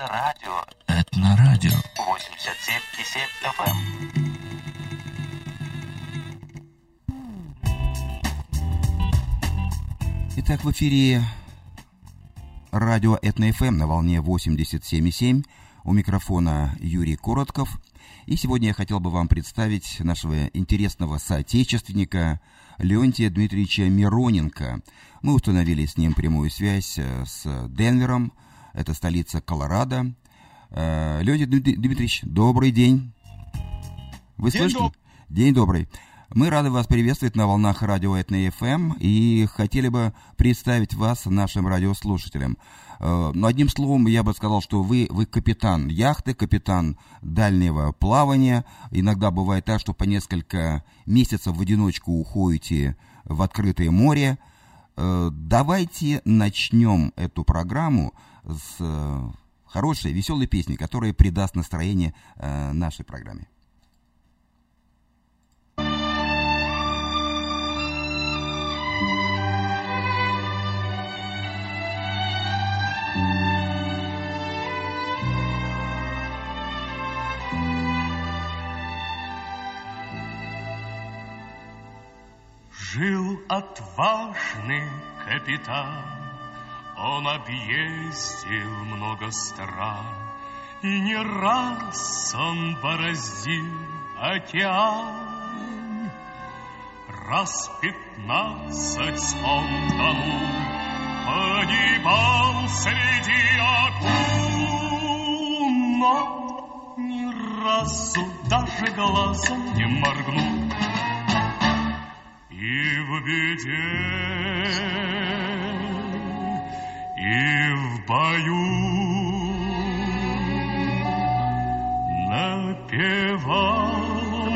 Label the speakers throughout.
Speaker 1: Это радио.
Speaker 2: Этнорадио.
Speaker 1: 87,7 FM.
Speaker 3: Итак, в эфире радио Этно-ФМ на волне 87,7. У микрофона Юрий Коротков. И сегодня я хотел бы вам представить нашего интересного соотечественника Леонтия Дмитриевича Мироненко. Мы установили с ним прямую связь э, с Денвером, это столица Колорадо. Э, Леонтий Дмит- Дмитриевич, добрый день. Вы
Speaker 4: День
Speaker 3: слышите?
Speaker 4: доб-
Speaker 3: День добрый. Мы рады вас приветствовать на волнах радио Этно ФМ и хотели бы представить вас нашим радиослушателям. Э, ну, одним словом, я бы сказал, что вы, вы капитан яхты, капитан дальнего плавания. Иногда бывает так, что по несколько месяцев в одиночку уходите в открытое море. Э, Давайте начнем эту программу с э, хорошей, веселой песни, которая придаст настроение э, нашей программе.
Speaker 4: Жил отважный капитан, Он объездил много стран, И не раз он бороздил океан. Раз пятнадцать он тонул, Погибал среди акул, Но ни разу даже глазом не моргнул. И в беде, и в бою Напевал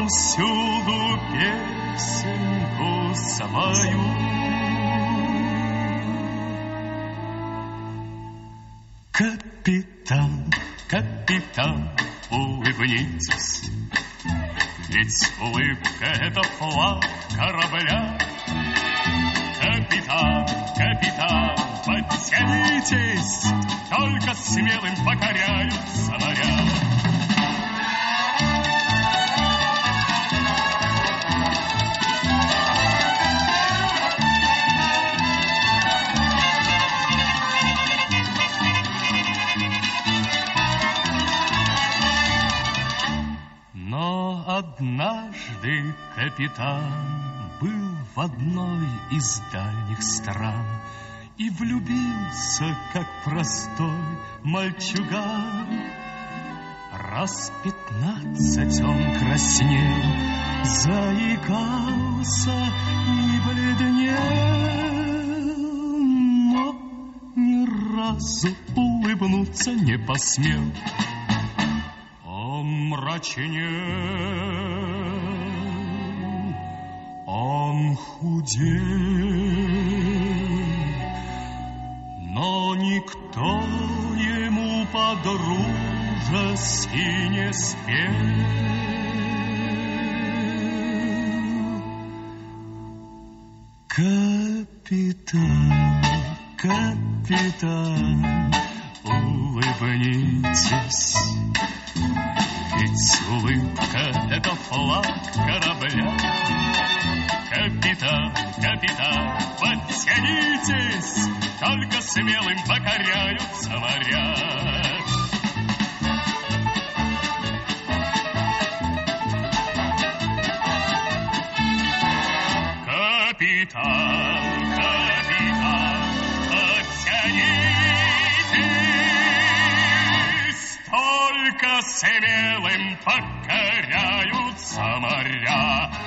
Speaker 4: всюду песенку свою. Капитан, капитан, улыбнитесь, ведь улыбка — это флаг корабля. Капитан, капитан, подтянитесь, Только смелым покоряются моря. Однажды капитан в одной из дальних стран И влюбился, как простой мальчуган. Раз пятнадцать он краснел, заикался и бледнел, но ни разу улыбнуться не посмел. Он мрачнел, он худел, но никто ему подружески не спел. Капитан, капитан, улыбнитесь, ведь улыбка — это флаг корабля. Капитан, капитан, подтянитесь, Только смелым покоряются моря. Капитан, капитан, подтянитесь, Только смелым покоряются моря.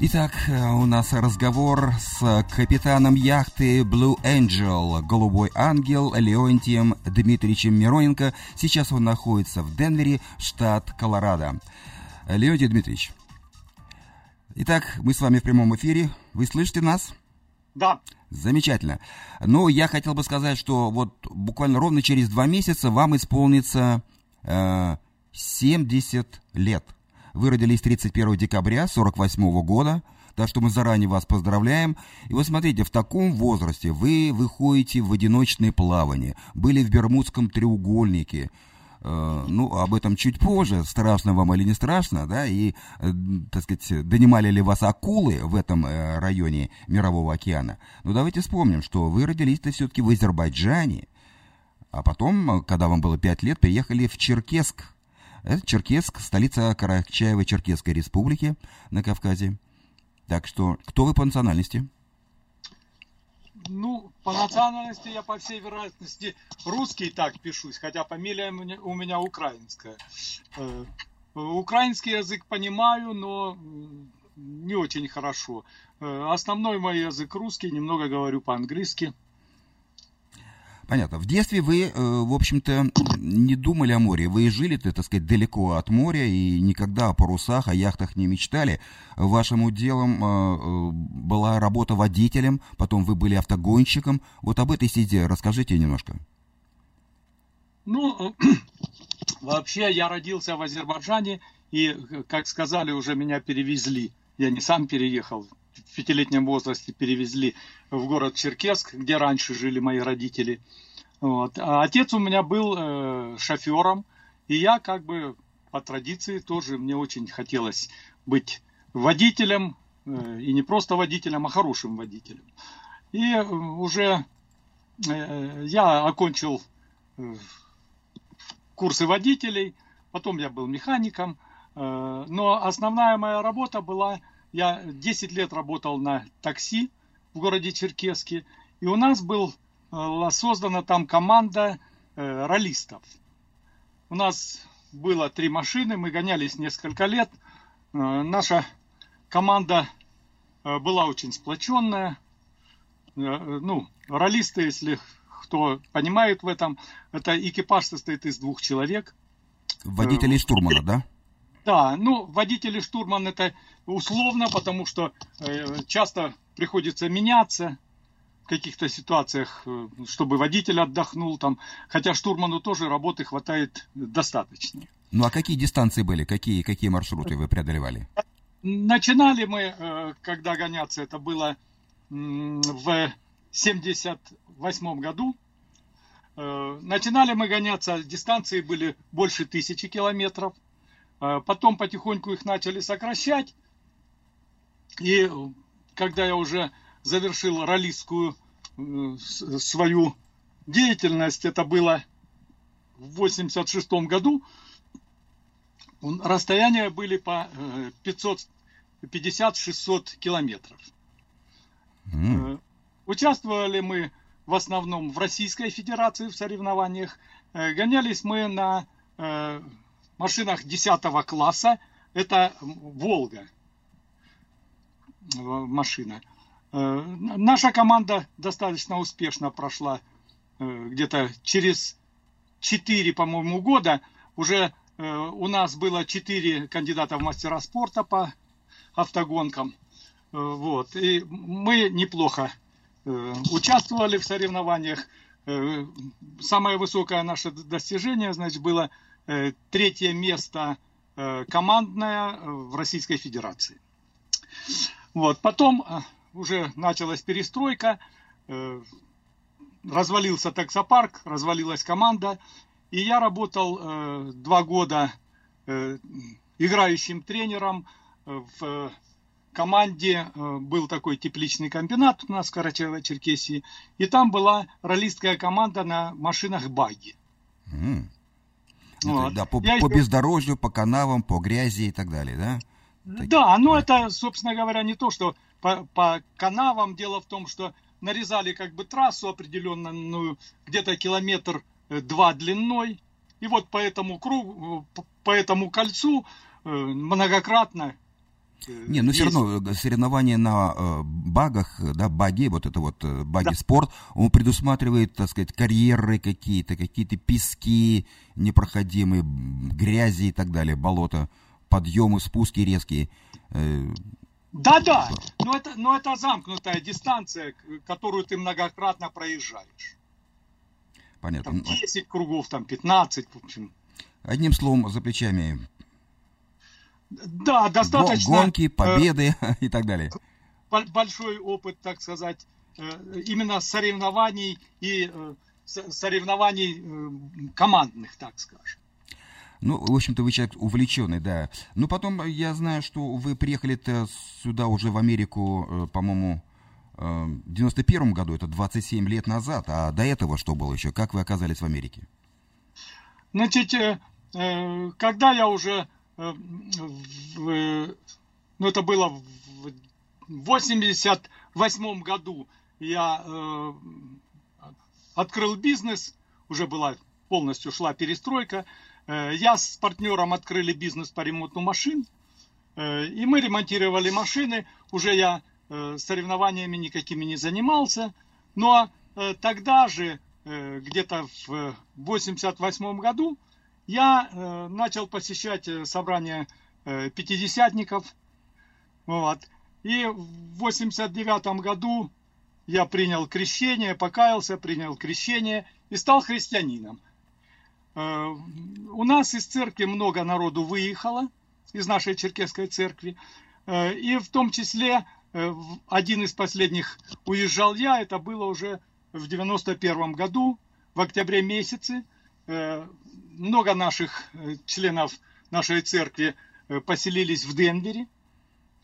Speaker 3: Итак, э, у нас разговор с капитаном яхты Blue Angel, Голубой ангел Леонтием Дмитриевичем Мироненко. Сейчас он находится в Денвере, штат Колорадо. Леонтий Дмитриевич, итак, мы с вами в прямом эфире. Вы слышите нас?
Speaker 5: Да,
Speaker 3: Замечательно. Но я хотел бы сказать, что вот буквально ровно через два месяца вам исполнится э, 70 лет. Вы родились 31 декабря 48 года, так что мы заранее вас поздравляем. И вот смотрите, в таком возрасте вы выходите в одиночное плавание, были в Бермудском треугольнике, Э, ну, об этом чуть позже, страшно вам или не страшно, да, и, э, так сказать, донимали ли вас акулы в этом э, районе Мирового океана. Но давайте вспомним, что вы родились-то все-таки в Азербайджане, а потом, когда вам было 5 лет, приехали в Черкесск. Это Черкесск, столица Карачаево-Черкесской республики на Кавказе. Так что, кто вы по национальности?
Speaker 2: Ну, по национальности я, по всей вероятности, русский так пишусь, хотя фамилия у меня украинская. Э, украинский язык понимаю, но не очень хорошо. Э, основной мой язык русский, немного говорю по-английски.
Speaker 3: Понятно. В детстве вы, э, в общем-то, не думали о море. Вы жили, так сказать, далеко от моря и никогда о парусах, о яхтах не мечтали. Вашим делом э, э, была работа водителем, потом вы были автогонщиком. Вот об этой сиде расскажите немножко.
Speaker 2: Ну, вообще я родился в Азербайджане, и, как сказали, уже меня перевезли. Я не сам переехал, пятилетнем возрасте перевезли в город Черкесск, где раньше жили мои родители. Вот. А отец у меня был э, шофером, и я как бы по традиции тоже мне очень хотелось быть водителем, э, и не просто водителем, а хорошим водителем. И э, уже э, я окончил э, курсы водителей, потом я был механиком, э, но основная моя работа была я 10 лет работал на такси в городе Черкеске, и у нас была э, создана там команда э, ролистов. У нас было три машины, мы гонялись несколько лет. Э, наша команда была очень сплоченная. Ну, ролисты, если кто понимает в этом, это экипаж состоит из двух человек.
Speaker 3: Водитель и штурмана, да?
Speaker 2: Да, ну, водитель и штурман это условно, потому что э, часто приходится меняться в каких-то ситуациях, э, чтобы водитель отдохнул там, хотя штурману тоже работы хватает достаточно.
Speaker 3: Ну а какие дистанции были, какие, какие маршруты вы преодолевали?
Speaker 2: Начинали мы, э, когда гоняться, это было в 78 году. Начинали мы гоняться, дистанции были больше тысячи километров. Потом потихоньку их начали сокращать. И когда я уже завершил ролистскую э, свою деятельность, это было в 86 году, расстояния были по 550-600 э, километров. Mm. Участвовали мы в основном в Российской Федерации в соревнованиях. Гонялись мы на машинах 10 класса. Это Волга машина. Э, наша команда достаточно успешно прошла э, где-то через 4, по-моему, года. Уже э, у нас было 4 кандидата в мастера спорта по автогонкам. Вот. И мы неплохо участвовали в соревнованиях. Самое высокое наше достижение, значит, было третье место командное в Российской Федерации. Вот. Потом уже началась перестройка, э, развалился таксопарк, развалилась команда, и я работал э, два года э, играющим тренером в команде был такой тепличный комбинат у нас в Карачаево-Черкесии, и там была ролистская команда на машинах баги.
Speaker 3: Mm. Вот. Да, по, по бездорожью, по канавам, по грязи и так далее, да?
Speaker 2: Да, ну это, собственно говоря, не то, что по, по канавам. Дело в том, что нарезали как бы трассу определенную, где-то километр э, два длиной. И вот по этому кругу, по этому кольцу э, многократно
Speaker 3: э, не, ну все равно соревнования на э, багах, да, баги, вот это вот э, баги да. спорт, он предусматривает, так сказать, карьеры какие-то, какие-то пески непроходимые, грязи и так далее, болота подъемы, спуски резкие. Э,
Speaker 2: Да-да, но это, но это замкнутая дистанция, которую ты многократно проезжаешь.
Speaker 3: Понятно.
Speaker 2: Там 10 кругов, там 15, в общем.
Speaker 3: Одним словом, за плечами
Speaker 2: Да, достаточно.
Speaker 3: Гонки,
Speaker 2: э,
Speaker 3: победы и так далее.
Speaker 2: Большой опыт, так сказать, э, именно соревнований и э, соревнований командных, так скажем.
Speaker 3: Ну, в общем-то, вы человек увлеченный, да. Ну, потом я знаю, что вы приехали сюда уже в Америку, по-моему, в 91 году, это 27 лет назад. А до этого что было еще? Как вы оказались в Америке?
Speaker 2: Значит, когда я уже в, ну это было в 88 году я э, открыл бизнес, уже была полностью шла перестройка. Э, я с партнером открыли бизнес по ремонту машин, э, и мы ремонтировали машины. Уже я э, соревнованиями никакими не занимался, но э, тогда же, э, где-то в 88 году, я э, начал посещать э, собрания э, пятидесятников. Вот. И в 89 году я принял крещение, покаялся, принял крещение и стал христианином. У нас из церкви много народу выехало, из нашей черкесской церкви. И в том числе один из последних уезжал я, это было уже в 91 году, в октябре месяце. Э, много наших э, членов нашей церкви э, поселились в Денвере.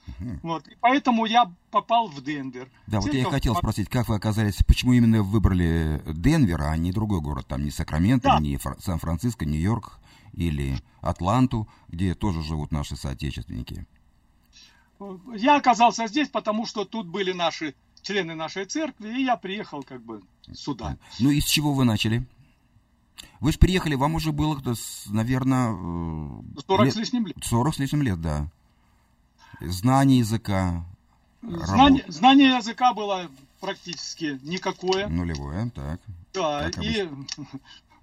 Speaker 2: Угу. Вот. И поэтому я попал в Денвер.
Speaker 3: Да, Церковь... вот я и хотел спросить, как вы оказались, почему именно выбрали Денвер, а не другой город, там не Сакраменто, да. не Фр... Сан-Франциско, Нью-Йорк или Атланту, где тоже живут наши соотечественники?
Speaker 2: Я оказался здесь, потому что тут были наши члены нашей церкви, и я приехал как бы сюда.
Speaker 3: Ну и с чего вы начали? Вы же приехали, вам уже было, наверное...
Speaker 2: 40 лет, с лишним лет.
Speaker 3: 40 с лишним лет, да. Знание языка.
Speaker 2: Знание, знание языка было практически никакое.
Speaker 3: Нулевое, так.
Speaker 2: Да, так и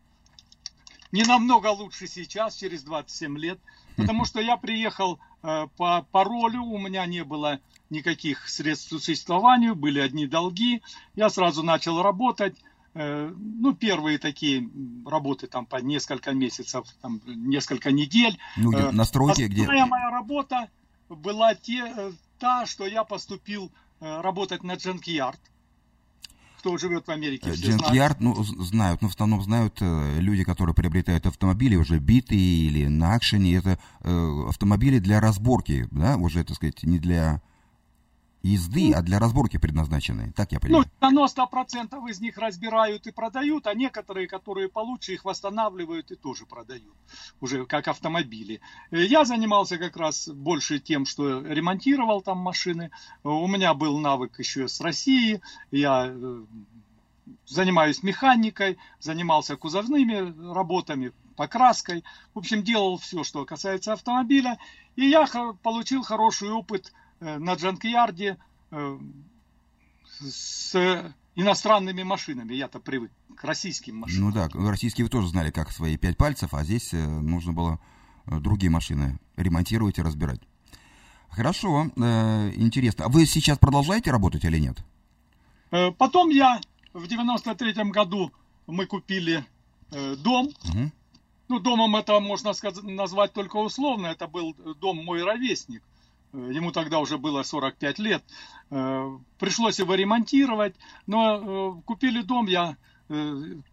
Speaker 2: не намного лучше сейчас, через 27 лет. Потому что я приехал э, по паролю, у меня не было никаких средств к существованию, были одни долги. Я сразу начал работать. Э, ну, первые такие работы там по несколько месяцев, там, несколько недель.
Speaker 3: Ну, где, настройки где?
Speaker 2: моя работа была те, э, та, что я поступил э, работать на Джанкьярд. Кто живет в Америке,
Speaker 3: Джанкьярд, ну, знают, но в основном знают люди, которые приобретают автомобили уже битые или на акшене. Это автомобили для разборки, да, уже, так сказать, не для езды, ну, а для разборки предназначены, так я понимаю?
Speaker 2: Ну, 90% из них разбирают и продают, а некоторые, которые получше, их восстанавливают и тоже продают, уже как автомобили. Я занимался как раз больше тем, что ремонтировал там машины. У меня был навык еще с России, я э, занимаюсь механикой, занимался кузовными работами, покраской. В общем, делал все, что касается автомобиля. И я получил хороший опыт Э, на Джанкьярде э, с иностранными машинами. Я-то привык к российским машинам.
Speaker 3: Ну да, российские вы тоже знали, как свои пять пальцев, а здесь э, нужно было другие машины ремонтировать и разбирать. Хорошо, интересно. А вы сейчас продолжаете работать или нет?
Speaker 2: Потом я в 93-м году мы купили дом. Угу. Ну, домом это можно сказать, назвать только условно. Это был дом мой ровесник. Э, ему тогда уже было 45 лет, э, пришлось его ремонтировать, но э, купили дом, я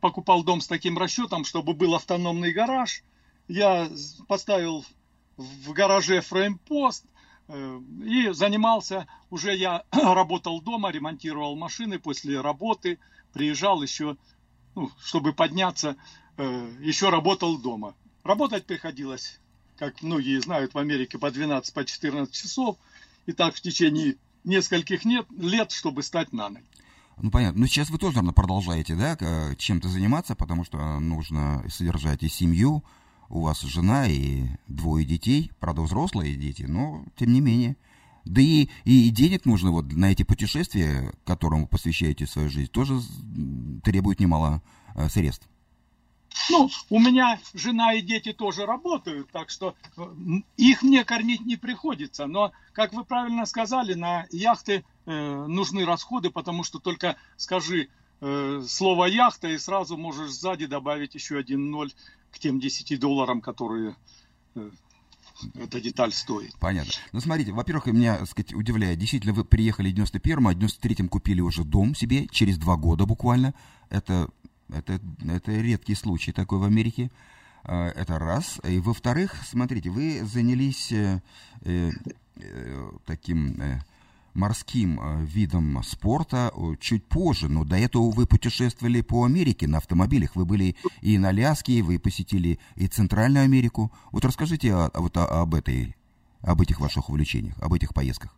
Speaker 2: покупал дом с таким расчетом, чтобы был автономный гараж, я поставил в гараже фреймпост, и занимался, уже я работал дома, ремонтировал машины. После работы, приезжал еще, ну, чтобы подняться, еще работал дома. Работать приходилось как многие знают, в Америке по 12, по 14 часов. И так в течение нескольких нет, лет, чтобы стать на ноги.
Speaker 3: Ну, понятно. Но сейчас вы тоже, наверное, продолжаете, да, чем-то заниматься, потому что нужно содержать и семью, у вас жена и двое детей, правда, взрослые дети, но тем не менее. Да и, и денег нужно вот на эти путешествия, которым вы посвящаете свою жизнь, тоже требует немало э, средств.
Speaker 2: Ну, у меня жена и дети тоже работают, так что э, их мне кормить не приходится. Но, как вы правильно сказали, на яхты э, нужны расходы, потому что только скажи э, слово яхта и сразу можешь сзади добавить еще один ноль к тем 10 долларам, которые э, эта деталь стоит.
Speaker 3: Понятно. Ну, смотрите, во-первых, меня, так сказать, удивляет. Действительно, вы приехали в 91-м, а в 93-м купили уже дом себе через два года буквально. Это, это, это редкий случай такой в Америке. А, это раз. И во-вторых, смотрите, вы занялись э, э, э таким... Э, морским э, видом спорта чуть позже, но до этого вы путешествовали по Америке на автомобилях. Вы были и на Аляске, вы посетили и Центральную Америку. Вот расскажите о, вот об этой, об этих ваших увлечениях, об этих поездках.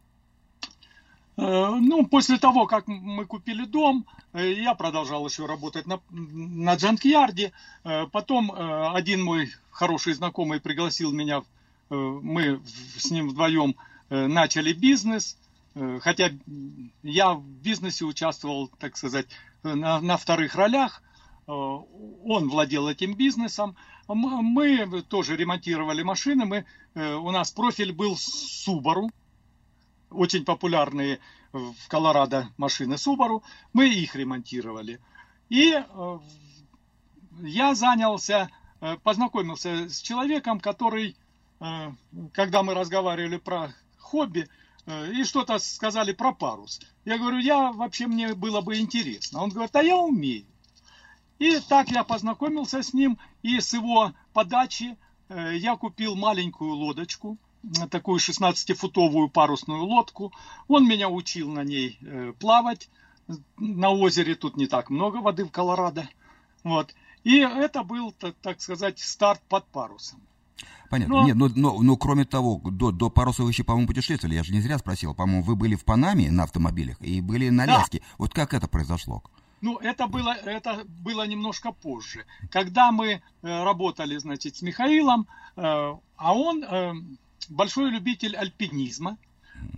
Speaker 2: Э, ну, после того, как мы купили дом, э, я продолжал еще работать на, на джанкьярде. Потом один мой хороший знакомый пригласил меня, мы с ним вдвоем начали бизнес – Э, хотя я в бизнесе участвовал, так сказать, на, на вторых ролях. Э, он владел этим бизнесом. Мы тоже ремонтировали машины. Мы, э, у нас профиль был Subaru. Очень популярные в Колорадо машины Subaru. Мы их ремонтировали. И я занялся, познакомился с человеком, который, когда мы разговаривали про хобби, Э, и что-то сказали про парус. Я говорю, я вообще мне было бы интересно. Он говорит, а я умею. И так я познакомился с ним, и с его подачи э, я купил маленькую лодочку, такую 16-футовую парусную лодку. Он меня учил на ней э, плавать. На озере тут не так много воды в Колорадо. Вот. И это был, так сказать, старт под парусом.
Speaker 3: Понятно. Но... Нет, но, но, но кроме того, до, до паруса вы еще, по-моему, путешествовали. Я же не зря спросил. По-моему, вы были в Панаме на автомобилях и были на. Да. Вот как это произошло?
Speaker 2: Ну, это было, это было немножко позже. Когда мы э, работали, значит, с Михаилом, э, а он большой любитель альпинизма.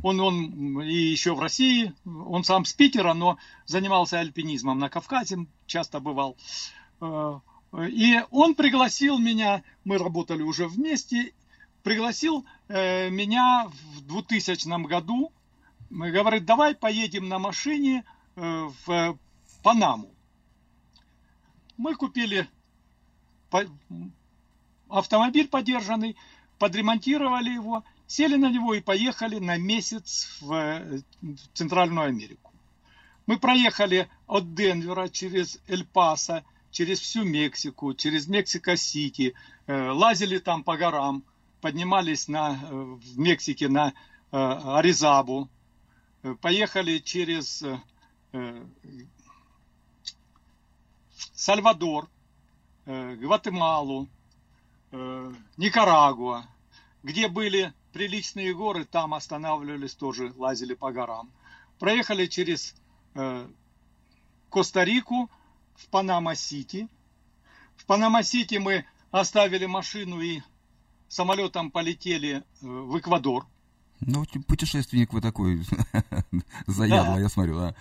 Speaker 2: Он, он и еще в России, он сам с Питера, но занимался альпинизмом на Кавказе, часто бывал. Э, и он пригласил меня, мы работали уже вместе, пригласил э, меня в 2000 году, говорит, давай поедем на машине э, в Панаму. Мы купили автомобиль подержанный, подремонтировали его, сели на него и поехали на месяц в Центральную Америку. Мы проехали от Денвера через Эль-Пасо, через всю Мексику, через Мексико-Сити, э, лазили там по горам, поднимались на, э, в Мексике на э, Оризабу, поехали через Сальвадор, Гватемалу, Никарагуа, где были приличные горы, там останавливались тоже, лазили по горам. Проехали через Коста-Рику, в Панама-Сити. В Панама-Сити мы оставили машину и самолетом полетели э, в Эквадор.
Speaker 3: Ну, путешественник вы такой заядлый, да. я смотрю, да.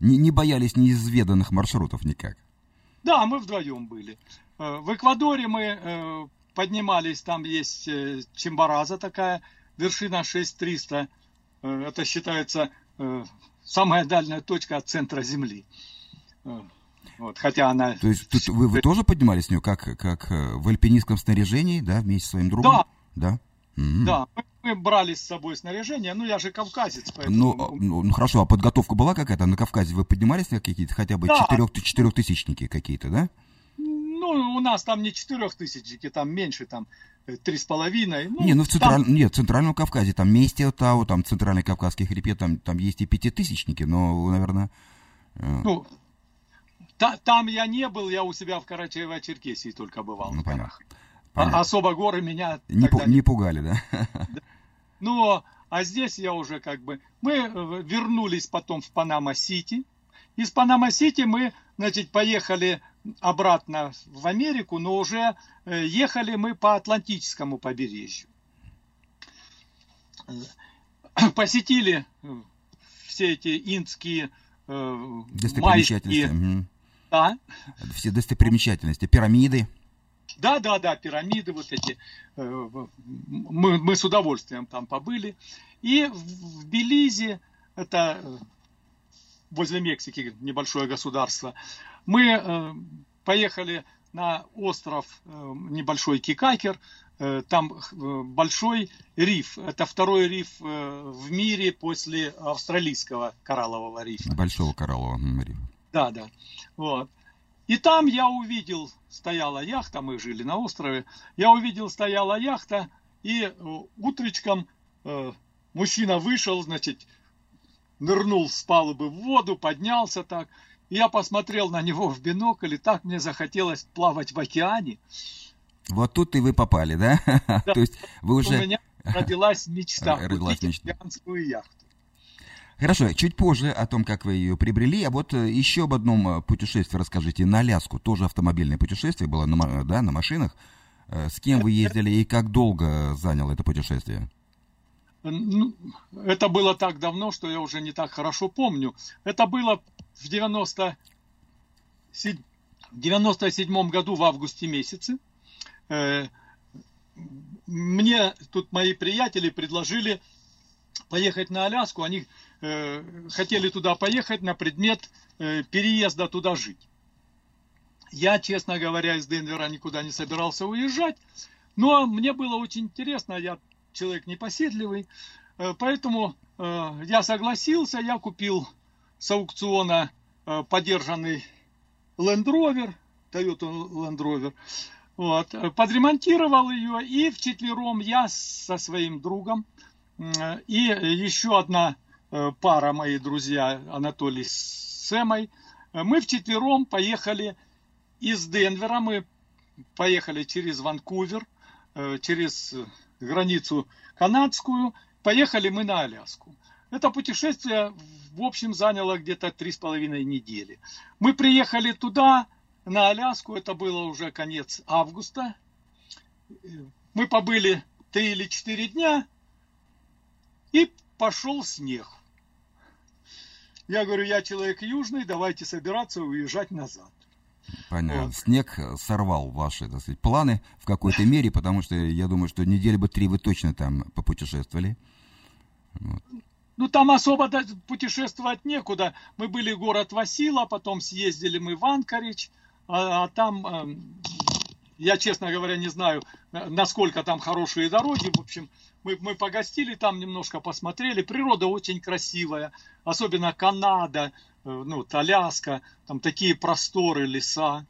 Speaker 3: Не, не боялись неизведанных маршрутов никак.
Speaker 2: Да, мы вдвоем были. Э, в Эквадоре мы э, поднимались, там есть Чембараза такая, вершина 6300. Это считается самая дальняя точка от центра Земли. Вот, хотя она...
Speaker 3: То есть тут вы, вы тоже поднимались с нее, как, как э, в альпинистском снаряжении, да, вместе с своим другом?
Speaker 2: Да.
Speaker 3: Да?
Speaker 2: Mm-hmm. Да, мы брали с собой снаряжение, ну я же кавказец,
Speaker 3: поэтому... Ну, ну, ну хорошо, а подготовка была какая-то на Кавказе? Вы поднимались на какие-то хотя бы да. четырех, четырехтысячники какие-то, да?
Speaker 2: Ну, у нас там не четырехтысячники, там меньше, там э, три с половиной. Ну,
Speaker 3: не, ну в централь... там... нет, в Центральном Кавказе, там Местия, Тау, там Центральный Кавказский хребет, там, там есть и пятитысячники, но, наверное...
Speaker 2: Э, ну, Та, там я не был, я у себя в Карачаево-Черкесии только бывал. Ну, понятно. А, особо горы меня...
Speaker 3: Не, пу- не пугали, да?
Speaker 2: Ну, а здесь я уже как бы... Мы э, вернулись потом в Панама-Сити. Из Панама-Сити мы, значит, поехали обратно в Америку, но уже э, ехали мы по Атлантическому побережью. Посетили э, все эти инкские
Speaker 3: майские да. Все достопримечательности, пирамиды.
Speaker 2: Да, да, да, пирамиды вот эти. Э, мы, мы с удовольствием там побыли. И в Белизе, это э, возле Мексики небольшое государство, мы э, поехали на остров небольшой Кикакер, там большой риф. Это второй риф в мире после австралийского кораллового рифа.
Speaker 3: Большого кораллового рифа.
Speaker 2: Да, да. Вот. И там я увидел, стояла яхта, мы жили на острове, я увидел, стояла яхта, и утречком э, мужчина вышел, значит, нырнул с палубы в воду, поднялся так. И я посмотрел на него в бинокль, и так мне захотелось плавать в океане.
Speaker 3: Вот тут и вы попали, да?
Speaker 2: да.
Speaker 3: То есть вы уже...
Speaker 2: У меня родилась мечта
Speaker 3: родилась мечта.
Speaker 2: океанскую яхту.
Speaker 3: Хорошо, чуть позже о том, как вы ее приобрели, а вот э, еще об одном э, путешествии расскажите. На Аляску тоже автомобильное путешествие было, на, да, на машинах. Э, с кем вы ездили и как долго заняло это путешествие?
Speaker 2: Ну, это было так давно, что я уже не так хорошо помню. Это было в 90, 97 году в августе месяце. Э, мне тут мои приятели предложили поехать на Аляску. Они э, хотели туда поехать на предмет э, переезда туда жить. Я, честно говоря, из Денвера никуда не собирался уезжать. Но мне было очень интересно, я человек непоседливый, поэтому я согласился, я купил с аукциона подержанный Land Rover, Toyota Land Rover, вот, подремонтировал ее, и вчетвером я со своим другом, и еще одна э, пара, мои друзья, Анатолий с Сэмой, мы вчетвером поехали из Денвера, мы поехали через Ванкувер, э, через границу канадскую, поехали мы на Аляску. Это путешествие, в общем, заняло где-то три с половиной недели. Мы приехали туда, на Аляску, это было уже конец августа. Мы побыли три или четыре дня, и пошел снег. Я говорю, я человек южный, давайте собираться и уезжать назад.
Speaker 3: Понятно. Вот. Снег сорвал ваши, так сказать, планы в какой-то мере, потому что я думаю, что недели бы три вы точно там попутешествовали.
Speaker 2: Вот. Ну, там особо путешествовать некуда. Мы были город Васила, потом съездили мы в Анкарич, а, а там, эм, я, честно говоря, не знаю, насколько там хорошие дороги. В общем, мы, мы погостили там, немножко посмотрели. Природа очень красивая, особенно Канада, э, ну, Аляска, там такие просторы, леса.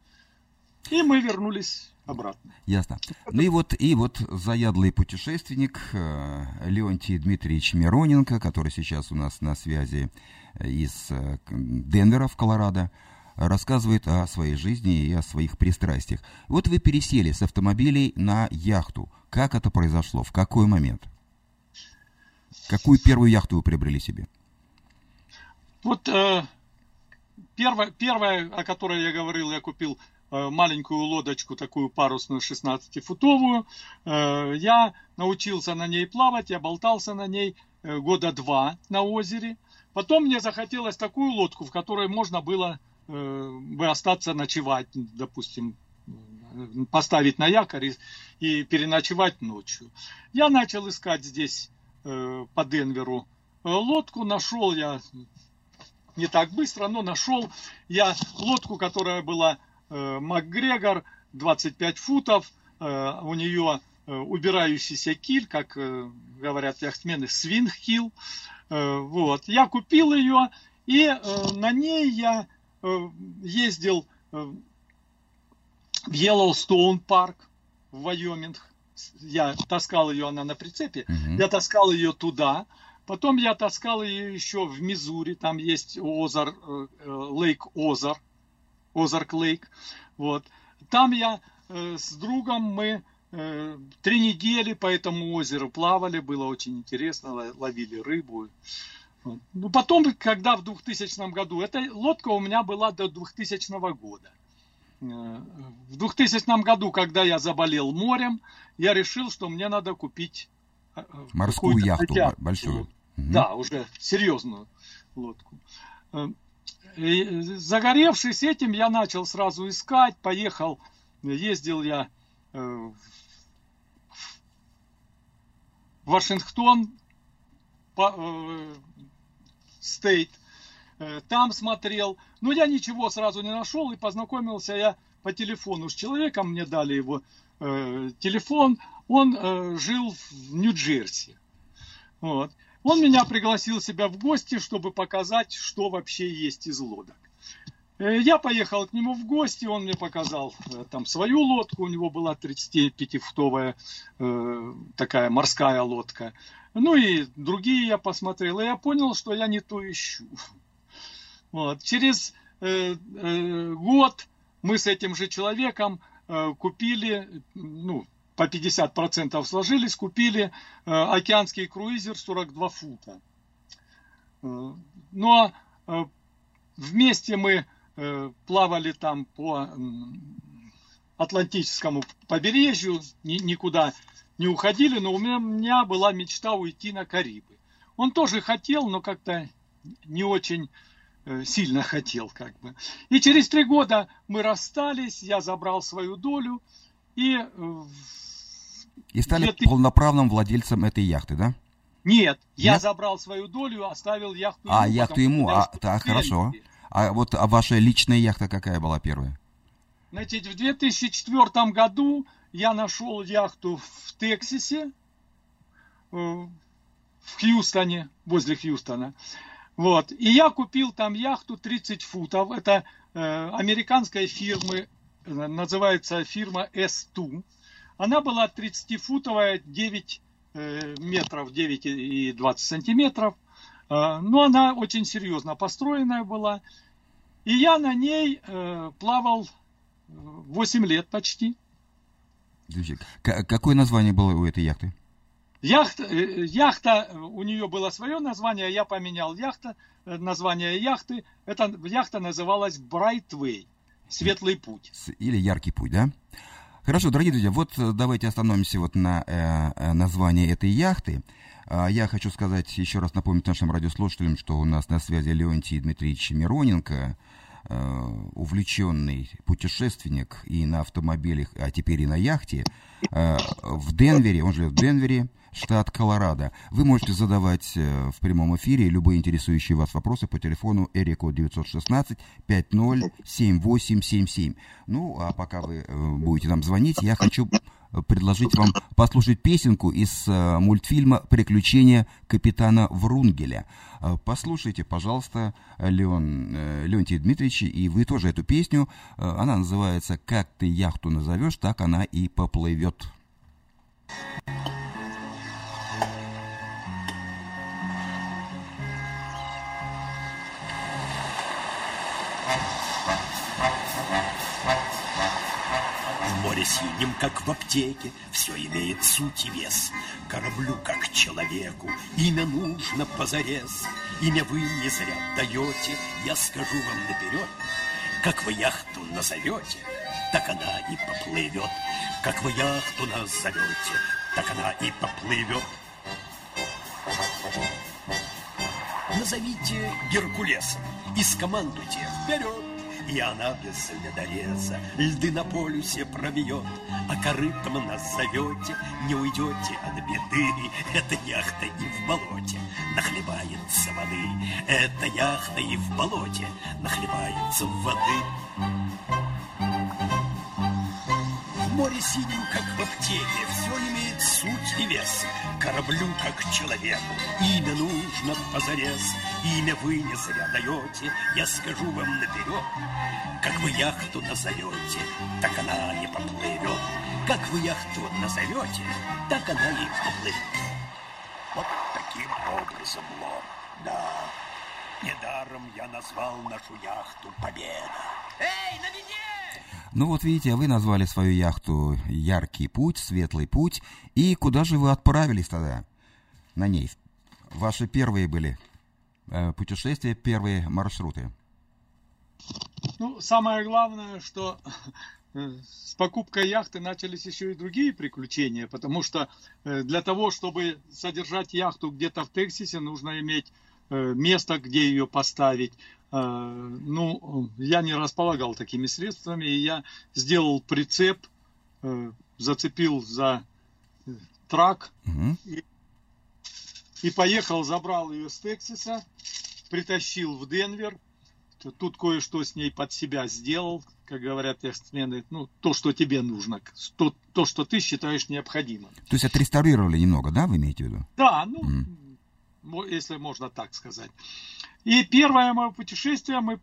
Speaker 2: И мы вернулись обратно.
Speaker 3: Ясно. Ну и вот, и вот заядлый путешественник э, Леонтий Дмитриевич Мироненко, который сейчас у нас на связи из э, Денвера в Колорадо рассказывает о своей жизни и о своих пристрастиях. Вот вы пересели с автомобилей на яхту. Как это произошло? В какой момент? Какую первую яхту вы приобрели себе?
Speaker 2: Вот э, первая, первая, о которой я говорил, я купил э, маленькую лодочку, такую парусную 16-футовую. Э, я научился на ней плавать, я болтался на ней э, года два на озере. Потом мне захотелось такую лодку, в которой можно было бы остаться ночевать, допустим, поставить на якорь и, и переночевать ночью. Я начал искать здесь э, по Денверу э, лодку, нашел я не так быстро, но нашел я лодку, которая была э, МакГрегор, 25 футов, э, у нее э, убирающийся киль, как э, говорят яхтсмены, свинг-килл. Э, вот. Я купил ее, и э, на ней я Э, ездил э, в Йеллоустоун парк в Вайоминг. Я таскал ее, она на прицепе. Uh-huh. Я таскал ее туда. Потом я таскал ее еще в Мизури. Там есть озер, лейк Озар. Озарк лейк. Вот. Там я э, с другом мы э, три недели по этому озеру плавали. Было очень интересно. Ловили рыбу. Ну, потом, когда в 2000 году, эта лодка у меня была до 2000 года. Э, в 2000 году, когда я заболел морем, я решил, что мне надо купить
Speaker 3: э, морскую яхту хотя, большую. Угу.
Speaker 2: Да, уже серьезную лодку. Э, и загоревшись этим, я начал сразу искать, поехал, ездил я в Вашингтон, Стейт. Э, там смотрел. Но я ничего сразу не нашел и познакомился я по телефону с человеком. Мне дали его э, телефон. он э, жил в Нью-Джерси. Вот. Он меня пригласил себя в гости, чтобы показать, что вообще есть из лодок. Э, я поехал к нему в гости, он мне показал э, там свою лодку, у него была 35-футовая э, такая морская лодка. Ну и другие я посмотрел, и я понял, что я не то ищу. Вот. Через э, э, год мы с этим же человеком э, купили, ну, по 50% сложились, купили э, океанский круизер 42 фута. Э, но э, вместе мы Э, плавали там по Атлантическому побережью, никуда не уходили, но у меня была мечта уйти на Карибы. Он тоже хотел, но как-то не очень э, сильно хотел как бы. И через три года мы расстались, я забрал свою долю и...
Speaker 3: Э, и стали 2000... полноправным владельцем этой яхты, да?
Speaker 2: Нет, Нет, я забрал свою долю, оставил яхту
Speaker 3: а, ему. А, яхту ему, а, так, хорошо. А вот а ваша личная яхта какая была первая?
Speaker 2: Значит, в 2004 году я нашел яхту в Тексасе, э, в Хьюстоне, возле Хьюстона. Вот. И я купил там яхту 30 футов. Это э, американская фирма, э, называется фирма S2. Она была 30-футовая, 9 э, метров, 9 и 20 сантиметров. Но она очень серьезно построенная была. И я на ней плавал 8 лет почти.
Speaker 3: Какое название было у этой яхты?
Speaker 2: Яхта, э, яхта, у нее было свое название, я поменял яхта, название яхты. Эта яхта называлась Brightway, Светлый путь.
Speaker 3: Или Яркий путь, да? Хорошо, дорогие друзья, вот давайте остановимся вот на э, названии этой яхты. А, я хочу сказать, еще раз напомнить нашим радиослушателям, что у нас на связи Леонтий Дмитриевич Мироненко, э, увлеченный путешественник и на автомобилях, а теперь и на яхте, э, в Денвере, он живет в Денвере, штат Колорадо. Вы можете задавать э, в прямом эфире любые интересующие вас вопросы по телефону Эрико 916 507877. Ну, а пока вы будете нам звонить, я хочу предложить вам послушать песенку из э, мультфильма «Приключения капитана Врунгеля». Э, послушайте, пожалуйста, Леон, э, Леонтий Дмитриевич, и вы тоже эту песню. Она называется «Как ты яхту назовешь, так она и поплывет».
Speaker 5: Море синим, как в аптеке, все имеет суть и вес. Кораблю, как человеку, имя нужно позарез. Имя вы не зря даете, я скажу вам наперед. Как вы яхту назовете, так она и поплывет. Как вы яхту назовете, так она и поплывет. Назовите Геркулесом и скомандуйте вперед. И она без ледореза льды на полюсе пробьет, А корытом нас зовете, не уйдете от беды. Это яхта и в болоте нахлебается воды, Это яхта и в болоте нахлебается воды. В море синим, как в аптеке, все имеет суть и вес. Кораблю, как человеку, имя нужно позарез. Имя вы не зря даете, я скажу вам наперед. Как вы яхту назовете, так она не поплывет. Как вы яхту назовете, так она и поплывет. Вот таким образом, Лор, да. Недаром я назвал нашу яхту «Победа».
Speaker 6: Эй, на меня!
Speaker 3: Ну вот видите, вы назвали свою яхту «Яркий путь», «Светлый путь». И куда же вы отправились тогда на ней? Ваши первые были Э, путешествия, первые маршруты?
Speaker 2: Ну, самое главное, что э, с покупкой яхты начались еще и другие приключения, потому что э, для того, чтобы содержать яхту где-то в Тексасе, нужно иметь место, где ее поставить. Ну, я не располагал такими средствами, и я сделал прицеп, зацепил за трак угу. и и поехал, забрал ее с Тексаса, притащил в Денвер, тут кое-что с ней под себя сделал, как говорят яхтсмены, ну, то, что тебе нужно, то, то, что ты считаешь необходимым.
Speaker 3: То есть отреставрировали немного, да, вы имеете в виду?
Speaker 2: Да, ну,
Speaker 3: Мгм.
Speaker 2: Если можно так сказать. И первое мое путешествие, мы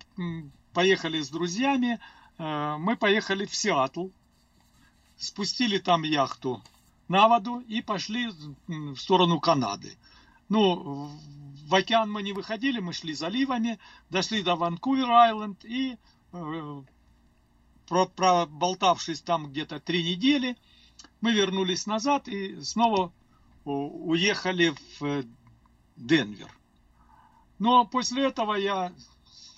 Speaker 2: поехали с друзьями, э, мы поехали в Сиэтл, спустили там яхту на воду и пошли в сторону Канады. Ну, в- океан мы не выходили, мы шли заливами, дошли до Ванкувер-Айленд и, э, про- проболтавшись там где-то три недели, мы вернулись назад и снова у- уехали в э, Денвер. Но после этого я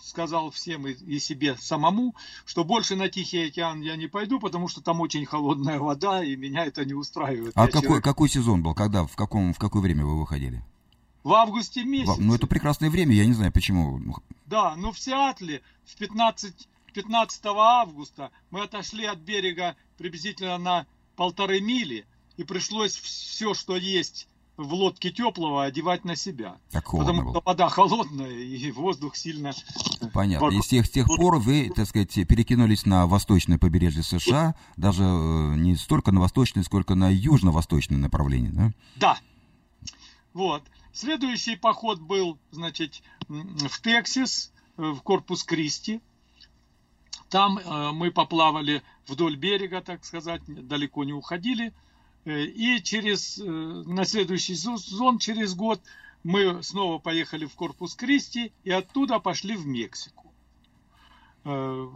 Speaker 2: сказал всем и, и себе самому, что больше на Тихий океан я не пойду, потому что там очень холодная вода, и меня это не устраивает.
Speaker 3: А
Speaker 2: Я
Speaker 3: какой,
Speaker 2: человек-
Speaker 3: какой сезон был? Когда, в, каком, в какое время вы выходили?
Speaker 2: В августе
Speaker 3: Во-
Speaker 2: месяце.
Speaker 3: Ну, это прекрасное время, я не знаю, почему. Ну,
Speaker 2: Да, но в Сиатле в 15, 15 августа мы отошли от берега приблизительно на полторы мили, и пришлось все, что есть в лодке теплого, одевать на себя.
Speaker 3: Так
Speaker 2: Потому
Speaker 3: было.
Speaker 2: что вода холодная, и воздух сильно...
Speaker 3: Понятно. И с тех, с тех пор вы, так сказать, перекинулись на восточное побережье США, даже э, не столько на восточное, сколько на южно-восточное направление, да?
Speaker 2: Да. Вот. Следующий поход был, значит, в Тексас, э, в Корпус Кристи. Там э, мы поплавали вдоль берега, так сказать, далеко не уходили. Э, И через, э, на следующий сезон, через год, мы снова поехали в Корпус Кристи и оттуда пошли в Мексику. Э,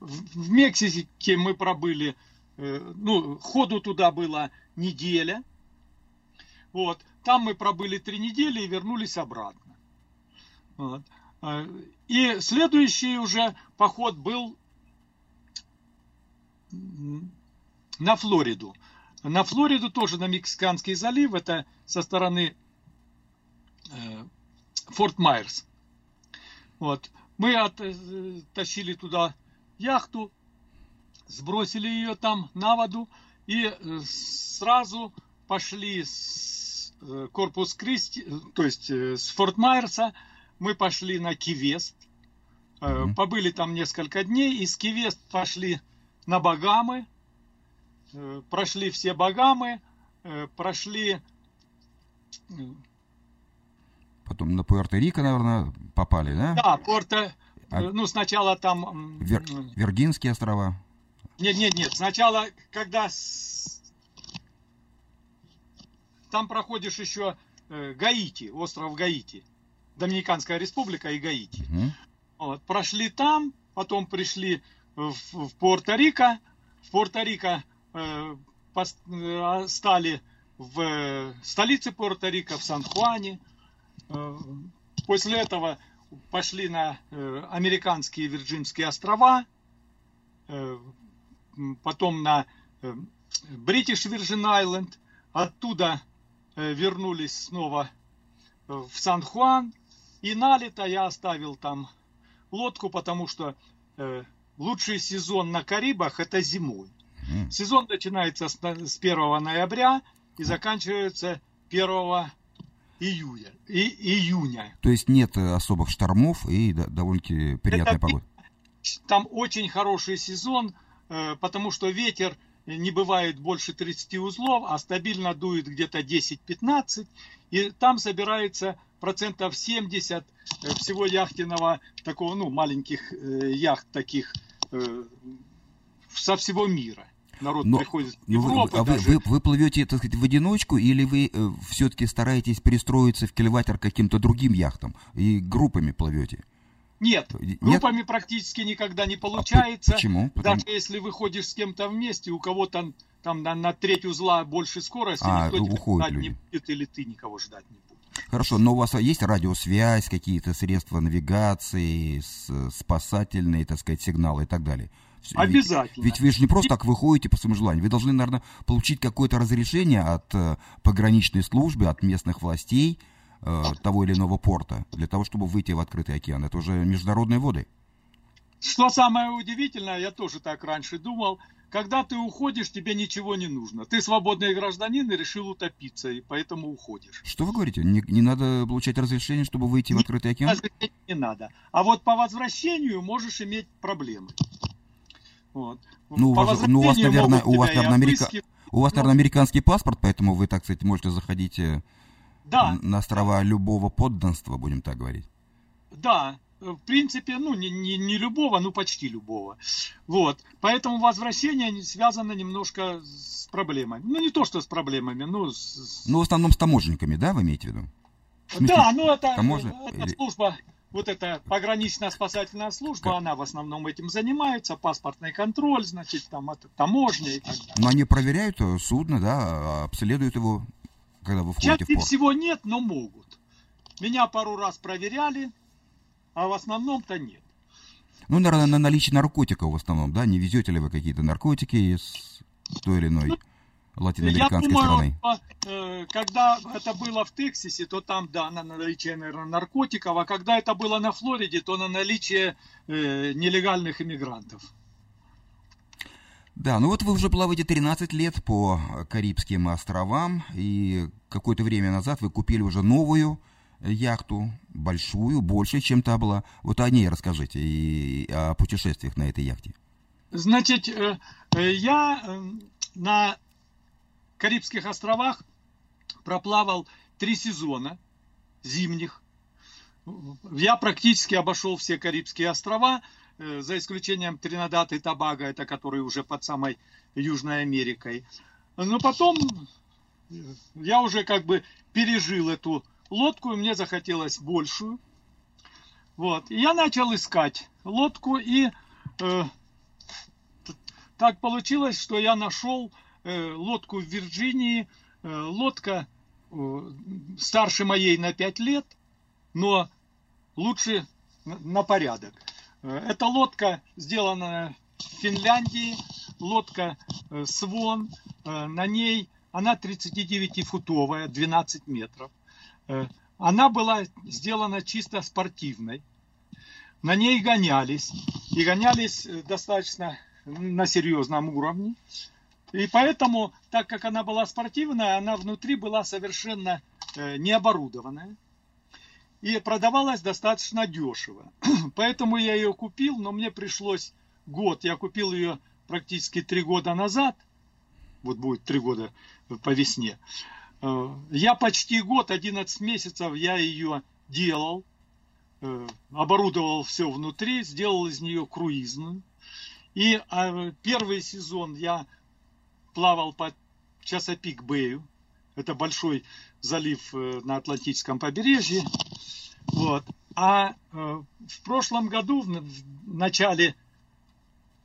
Speaker 2: В Мексике мы пробыли, ну, ходу туда было неделя. Вот. Там мы пробыли три недели и вернулись обратно. Вот. И следующий уже поход был на Флориду. На Флориду тоже на Мексиканский залив. Это со стороны э, Форт Майерс. Вот. Мы оттащили туда яхту, сбросили ее там на воду и э, сразу пошли с э, Корпус Кристи, э, то есть э, с Форт Майерса, мы пошли на Кивест, Э,
Speaker 3: Мгм.
Speaker 2: побыли там несколько дней, и с Кивест пошли на Багамы, э, прошли все Багамы, э, прошли э,
Speaker 3: Потом на Пуэрто-Рико, наверное, попали, да?
Speaker 2: Да, Порто,
Speaker 3: А-
Speaker 2: э, ну, сначала там... м,
Speaker 3: Виргинские острова.
Speaker 2: Нет, нет, нет, сначала, когда... Там проходишь еще э, Гаити, остров Гаити. Доминиканская республика и Гаити.
Speaker 3: Мгм.
Speaker 2: Вот, прошли там, потом пришли в, в Пуэрто-Рико. В Пуэрто-Рико э, э, стали в э, столице Пуэрто-Рико, в Сан-Хуане. Э, после этого пошли на э, американские Вирджинские острова. Э, потом на Бритиш Вирджин Айленд. Оттуда э, вернулись снова э, в Сан-Хуан. И на лето я оставил там лодку, потому что э, лучший сезон на Карибах это зимой. Сезон начинается с, с 1 ноября и заканчивается 1 июля, и, июня.
Speaker 3: То есть нет особых штормов и да- довольно-таки приятная
Speaker 2: Это
Speaker 3: погода.
Speaker 2: Там очень хороший сезон, э, потому что ветер не бывает больше 30 узлов, а стабильно дует где-то 10-15, и там собирается процентов 70 э, всего яхтенного, такого, ну, маленьких э, яхт таких со всего мира. Народ
Speaker 3: Но-
Speaker 2: приходит
Speaker 3: Ну, вы,
Speaker 2: Европы
Speaker 3: а вы,
Speaker 2: даже.
Speaker 3: вы, вы плывете, так сказать, в одиночку, или вы все-таки стараетесь перестроиться в кильватер каким-то другим яхтам и группами плывете?
Speaker 2: Нет,
Speaker 3: Нет?
Speaker 2: группами практически никогда не
Speaker 3: А по-
Speaker 2: получается.
Speaker 3: почему? Потому-
Speaker 2: Даже если выходишь с кем-то вместе, у кого-то там на, на треть узла больше скорости,
Speaker 3: А,
Speaker 2: никто
Speaker 3: уходят
Speaker 2: ждать не
Speaker 3: люди.
Speaker 2: будет, или ты никого ждать не будешь.
Speaker 3: Хорошо, но у вас есть радиосвязь, какие-то средства навигации, с- спасательные, так сказать, сигналы и так далее? Всё, ведь-
Speaker 2: Обязательно.
Speaker 3: Ведь, вы же не просто так выходите по своему желанию. Вы должны, наверное, получить какое-то разрешение от э, пограничной службы, от местных властей э, того или иного порта, для того, чтобы выйти в открытый океан. Это уже международные воды.
Speaker 2: Что самое удивительное, я тоже так раньше думал, когда ты уходишь, тебе ничего не нужно. Ты свободный гражданин и решил утопиться, и поэтому уходишь.
Speaker 3: Что вы говорите? Не, не надо получать разрешение, чтобы выйти в открытый океан?
Speaker 2: Разрешения не надо. А вот по возвращению можешь иметь проблемы. Вот.
Speaker 3: Ну, у
Speaker 2: По
Speaker 3: вас, ну, у вас, наверное, у вас, наверное, америка... у вас, наверное, американский паспорт, поэтому вы, так сказать, можете заходить э,
Speaker 2: Да,
Speaker 3: на острова любого подданства, будем так говорить.
Speaker 2: Да, в принципе, ну, не, не, не любого, ну, почти любого. Вот. Поэтому возвращение связано немножко с проблемами. Ну, не то, что с проблемами, ну, с...
Speaker 3: Ну, в основном с таможенниками, да, вы имеете в виду? В смысле,
Speaker 2: да, ну, это,
Speaker 3: таможня
Speaker 2: это служба, вот эта погранично-спасательная служба,
Speaker 3: Как?
Speaker 2: она в основном этим занимается, паспортный контроль, значит, там, это, таможня и так далее.
Speaker 3: Но они проверяют э, судно, да, обследуют его, когда вы входите в
Speaker 2: Чаще
Speaker 3: порт.
Speaker 2: всего нет, но могут. Меня пару раз проверяли, а в основном-то нет.
Speaker 3: Ну, наверное, на наличие наркотиков в основном, да? Не везете ли вы какие-то наркотики из той или иной латиноамериканской
Speaker 2: Я думаю,
Speaker 3: страны?
Speaker 2: э, когда это было в Тексасе, то там, да, на наличие, наверное, наркотиков, а когда это было на Флориде, то на наличие э, нелегальных иммигрантов.
Speaker 3: Да, ну вот вы уже плаваете 13 лет по Карибским островам, и какое-то время назад вы купили уже новую яхту, большую, больше, чем та была. Вот о ней расскажите и о путешествиях на этой яхте.
Speaker 2: Значит, э, э, я на Карибских островах проплавал три сезона зимних. Я практически обошел все Карибские острова, э, за исключением Тринидад и Тобаго, это которые уже под самой Южной Америкой. Но потом э, я уже как бы пережил эту лодку, и мне захотелось большую. Вот. И я начал искать лодку, и э, так получилось, что я нашел лодку в Вирджинии. Э, лодка э, старше моей на 5 лет, но лучше на- порядок. Э, Эта лодка сделана в Финляндии, лодка э, Свон, Э, на ней она 39-футовая, 12 метров. Э, Она была сделана чисто спортивной. На ней гонялись. И гонялись э, достаточно на серьезном уровне. И поэтому, так как она была спортивная, она внутри была совершенно э, необорудованная. И продавалась достаточно дешево. Поэтому я ее купил, но мне пришлось год. Я купил ее практически три года назад. Вот будет три года по весне. Э, Я почти год, 11 месяцев я ее делал, э, оборудовал все внутри, сделал из нее круизную. И э, первый сезон я плавал по Часопик Бэю. Это большой залив э, на Атлантическом побережье. Вот. А э, в прошлом году, в, начале,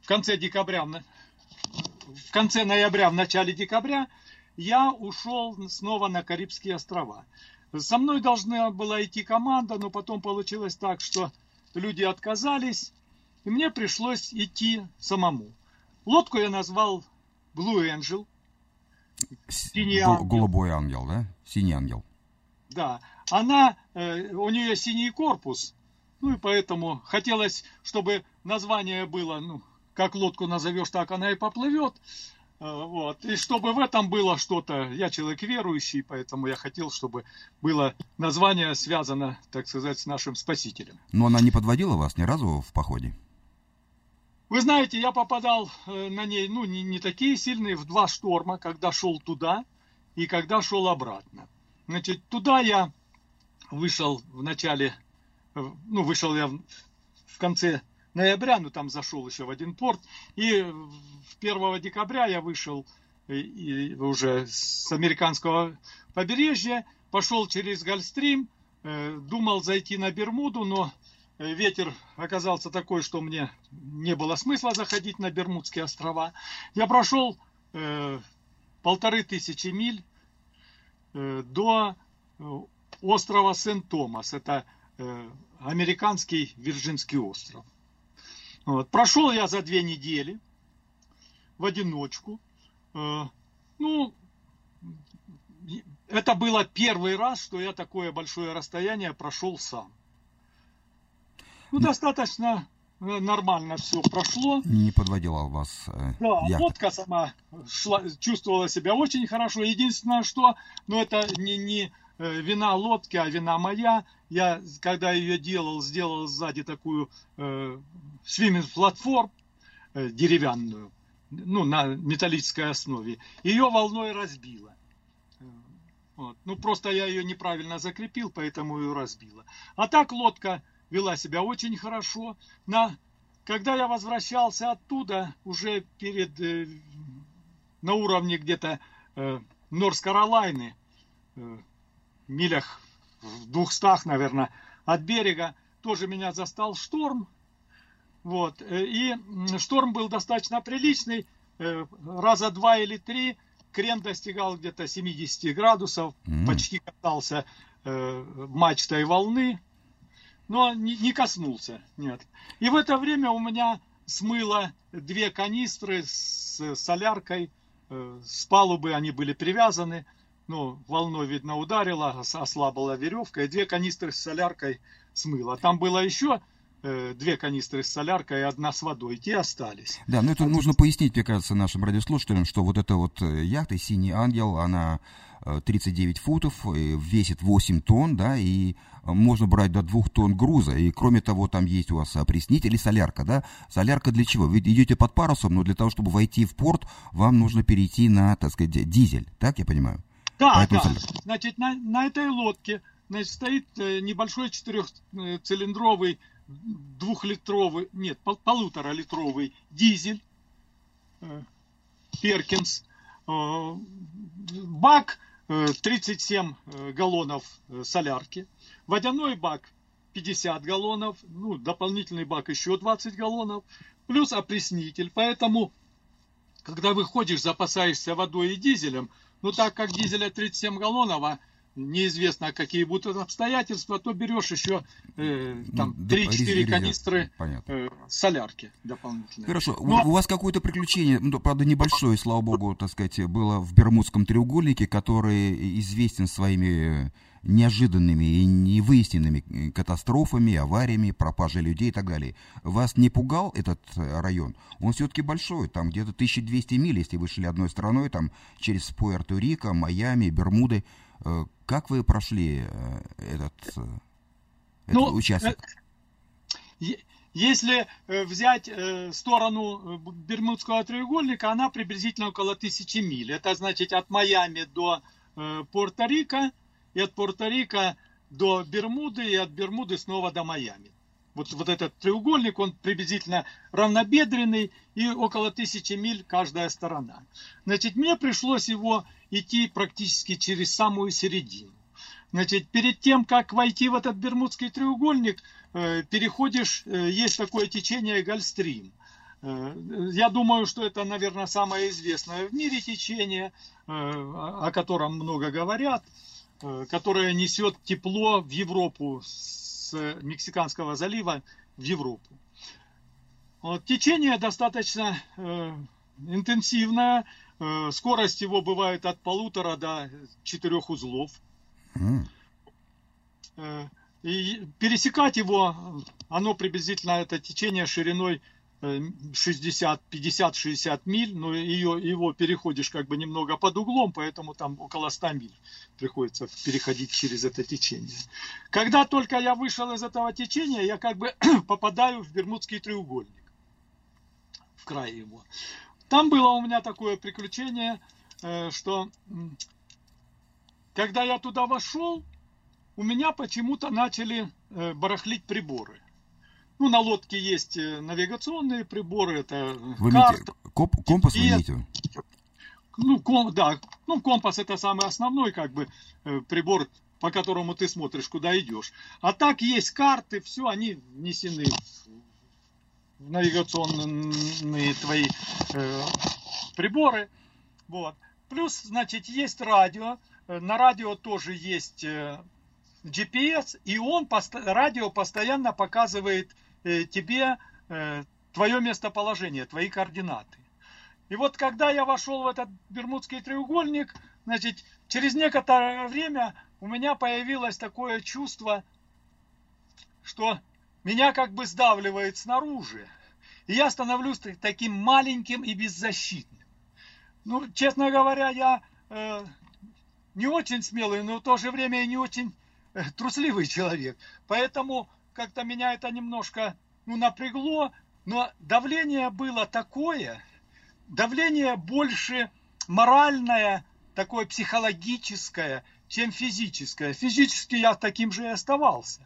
Speaker 2: в конце декабря, в конце ноября, в начале декабря, я ушел снова на Карибские острова. Со мной должна была идти команда, но потом получилось так, что люди отказались, и мне пришлось идти самому. Лодку я назвал Blue Angel. Синий ангел.
Speaker 3: голубой ангел, да? Синий ангел.
Speaker 2: Да, она, э, у нее синий корпус, ну и поэтому хотелось, чтобы название было, ну, как лодку назовешь, так она и поплывет. Э, Вот. И чтобы в этом было что-то, я человек верующий, поэтому я хотел, чтобы было название связано, так сказать, с нашим Спасителем.
Speaker 3: Но она не подводила вас ни разу в походе?
Speaker 2: Вы знаете, я попадал э, на ней, ну, не, не такие сильные, в два шторма, когда шел туда и когда шел обратно. Значит, туда я вышел в начале, э, ну, вышел я в конце ноября, ну, там зашел еще в один порт, и в 1 декабря я вышел э, и уже с американского побережья, пошел через Гольфстрим, э, думал зайти на Бермуду, но ветер оказался такой, что мне не было смысла заходить на Бермудские острова. Я прошел э, полторы тысячи миль э, до э, острова Сент-Томас. Это э, американский Вирджинский остров. Вот. Прошел я за две недели в одиночку. Э, ну, это было первый раз, что я такое большое расстояние прошел сам. Ну, достаточно э, нормально все прошло.
Speaker 3: Не подводила вас э,
Speaker 2: Да,
Speaker 3: яхта?
Speaker 2: лодка сама шла, чувствовала себя очень хорошо. Единственное, что, ну это не, не э, вина лодки, а вина моя. Я, когда ее делал, сделал сзади такую э, свиминг-платформ. э, деревянную, ну, на металлической основе. Ее волной разбило. Вот. Ну, просто я ее неправильно закрепил, поэтому ее разбило. А так лодка вела себя очень хорошо. На, когда я возвращался оттуда, уже перед, э, на уровне где-то э, Норс-Каролайны, э, милях в двухстах, наверное, от берега, тоже меня застал шторм. Вот. Э, и шторм был достаточно приличный. Э, раза два или три крен достигал где-то 70 градусов, mm-hmm. почти катался э, мачтой волны, но не, не коснулся. Нет. И в это время у меня смыло две канистры с соляркой. Э, с палубы они были привязаны. Ну, волной, видно, ударила, ослабила веревка, и две канистры с соляркой смыло. Там было еще две канистры с соляркой и одна с водой, те остались.
Speaker 3: Да, но это а нужно пояснить, мне кажется, нашим радиослушателям, что вот эта вот э, яхта «Синий ангел», она 39 э, футов, весит 8 тонн, да, и можно брать до 2 тонн груза, и кроме того, там есть у вас опреснитель и солярка, да. Солярка для чего? Вы идете под парусом, но для того, чтобы войти в порт, вам нужно перейти на, так сказать, дизель, так я понимаю?
Speaker 2: Да, Поэтому да. Солярка. Значит, на, на этой лодке значит, стоит небольшой четырехцилиндровый двухлитровый, нет, полуторалитровый дизель, э, Перкинс, э, бак 37 э, галлонов солярки, водяной бак 50 галлонов, ну, дополнительный бак еще 20 галлонов, плюс опреснитель. Поэтому, когда выходишь, запасаешься водой и дизелем, ну, так как дизеля 37 галлонов, а неизвестно, какие будут обстоятельства, то берешь еще э, там 3-4 канистры э, солярки дополнительные.
Speaker 3: Хорошо. Но... У вас какое-то приключение, ну, правда, небольшое, слава богу, так сказать, было в Бермудском треугольнике, который известен своими неожиданными и невыясненными катастрофами, авариями, пропажей людей и так далее. Вас не пугал этот район? Он все-таки большой, там где-то 1200 миль, если вы шли одной стороной, там через Пуэрто-Рико, Майами, Бермуды. Э, как вы прошли э, этот, э, этот ну, участок?
Speaker 2: Если взять сторону Бермудского треугольника, она приблизительно около тысячи миль. Это значит от Майами до Пуэрто-Рико, и от Пуэрто-Рико до Бермуды, и от Бермуды снова до Майами. Вот, вот этот треугольник, он приблизительно равнобедренный и около тысячи миль каждая сторона. Значит, мне пришлось его идти практически через самую середину. Значит, перед тем, как войти в этот Бермудский треугольник, э, переходишь, э, есть такое течение Гольфстрим. Э, я думаю, что это, наверное, самое известное в мире течение, о котором много говорят, которое несет тепло в Европу с Мексиканского залива в Европу. Вот, течение достаточно интенсивное, скорость его бывает от полутора до четырех узлов. Mm. И пересекать его, оно приблизительно, это течение шириной 60, 50-60 миль, но ее, его переходишь как бы немного под углом, поэтому там около 100 миль приходится переходить через это течение. Когда только я вышел из этого течения, я как бы попадаю в Бермудский треугольник, в край его. Там было у меня такое приключение, э, что когда я туда вошел, у меня почему-то начали э, барахлить приборы. Ну, на лодке есть э, навигационные приборы, это
Speaker 3: вы карта. Коп, компас вы имеете?
Speaker 2: Ну, ком, да, ну, компас это самый основной, как бы, прибор, по которому ты смотришь, куда идешь. А так есть карты, все, они внесены навигационные твои э, приборы. Вот. Плюс, значит, есть радио. Э, на радио тоже есть э, GPS, и он, радио постоянно показывает э, тебе твое местоположение, твои координаты. И вот когда я вошел в этот Бермудский треугольник, значит, через некоторое время у меня появилось такое чувство, что меня как бы сдавливает снаружи. И я становлюсь таким маленьким и беззащитным. Ну, честно говоря, я э, не очень смелый, но в то же время и не очень э, трусливый человек. Поэтому как-то меня это немножко ну, напрягло. Но давление было такое, давление больше моральное, такое психологическое, чем физическое. Физически я таким же и оставался.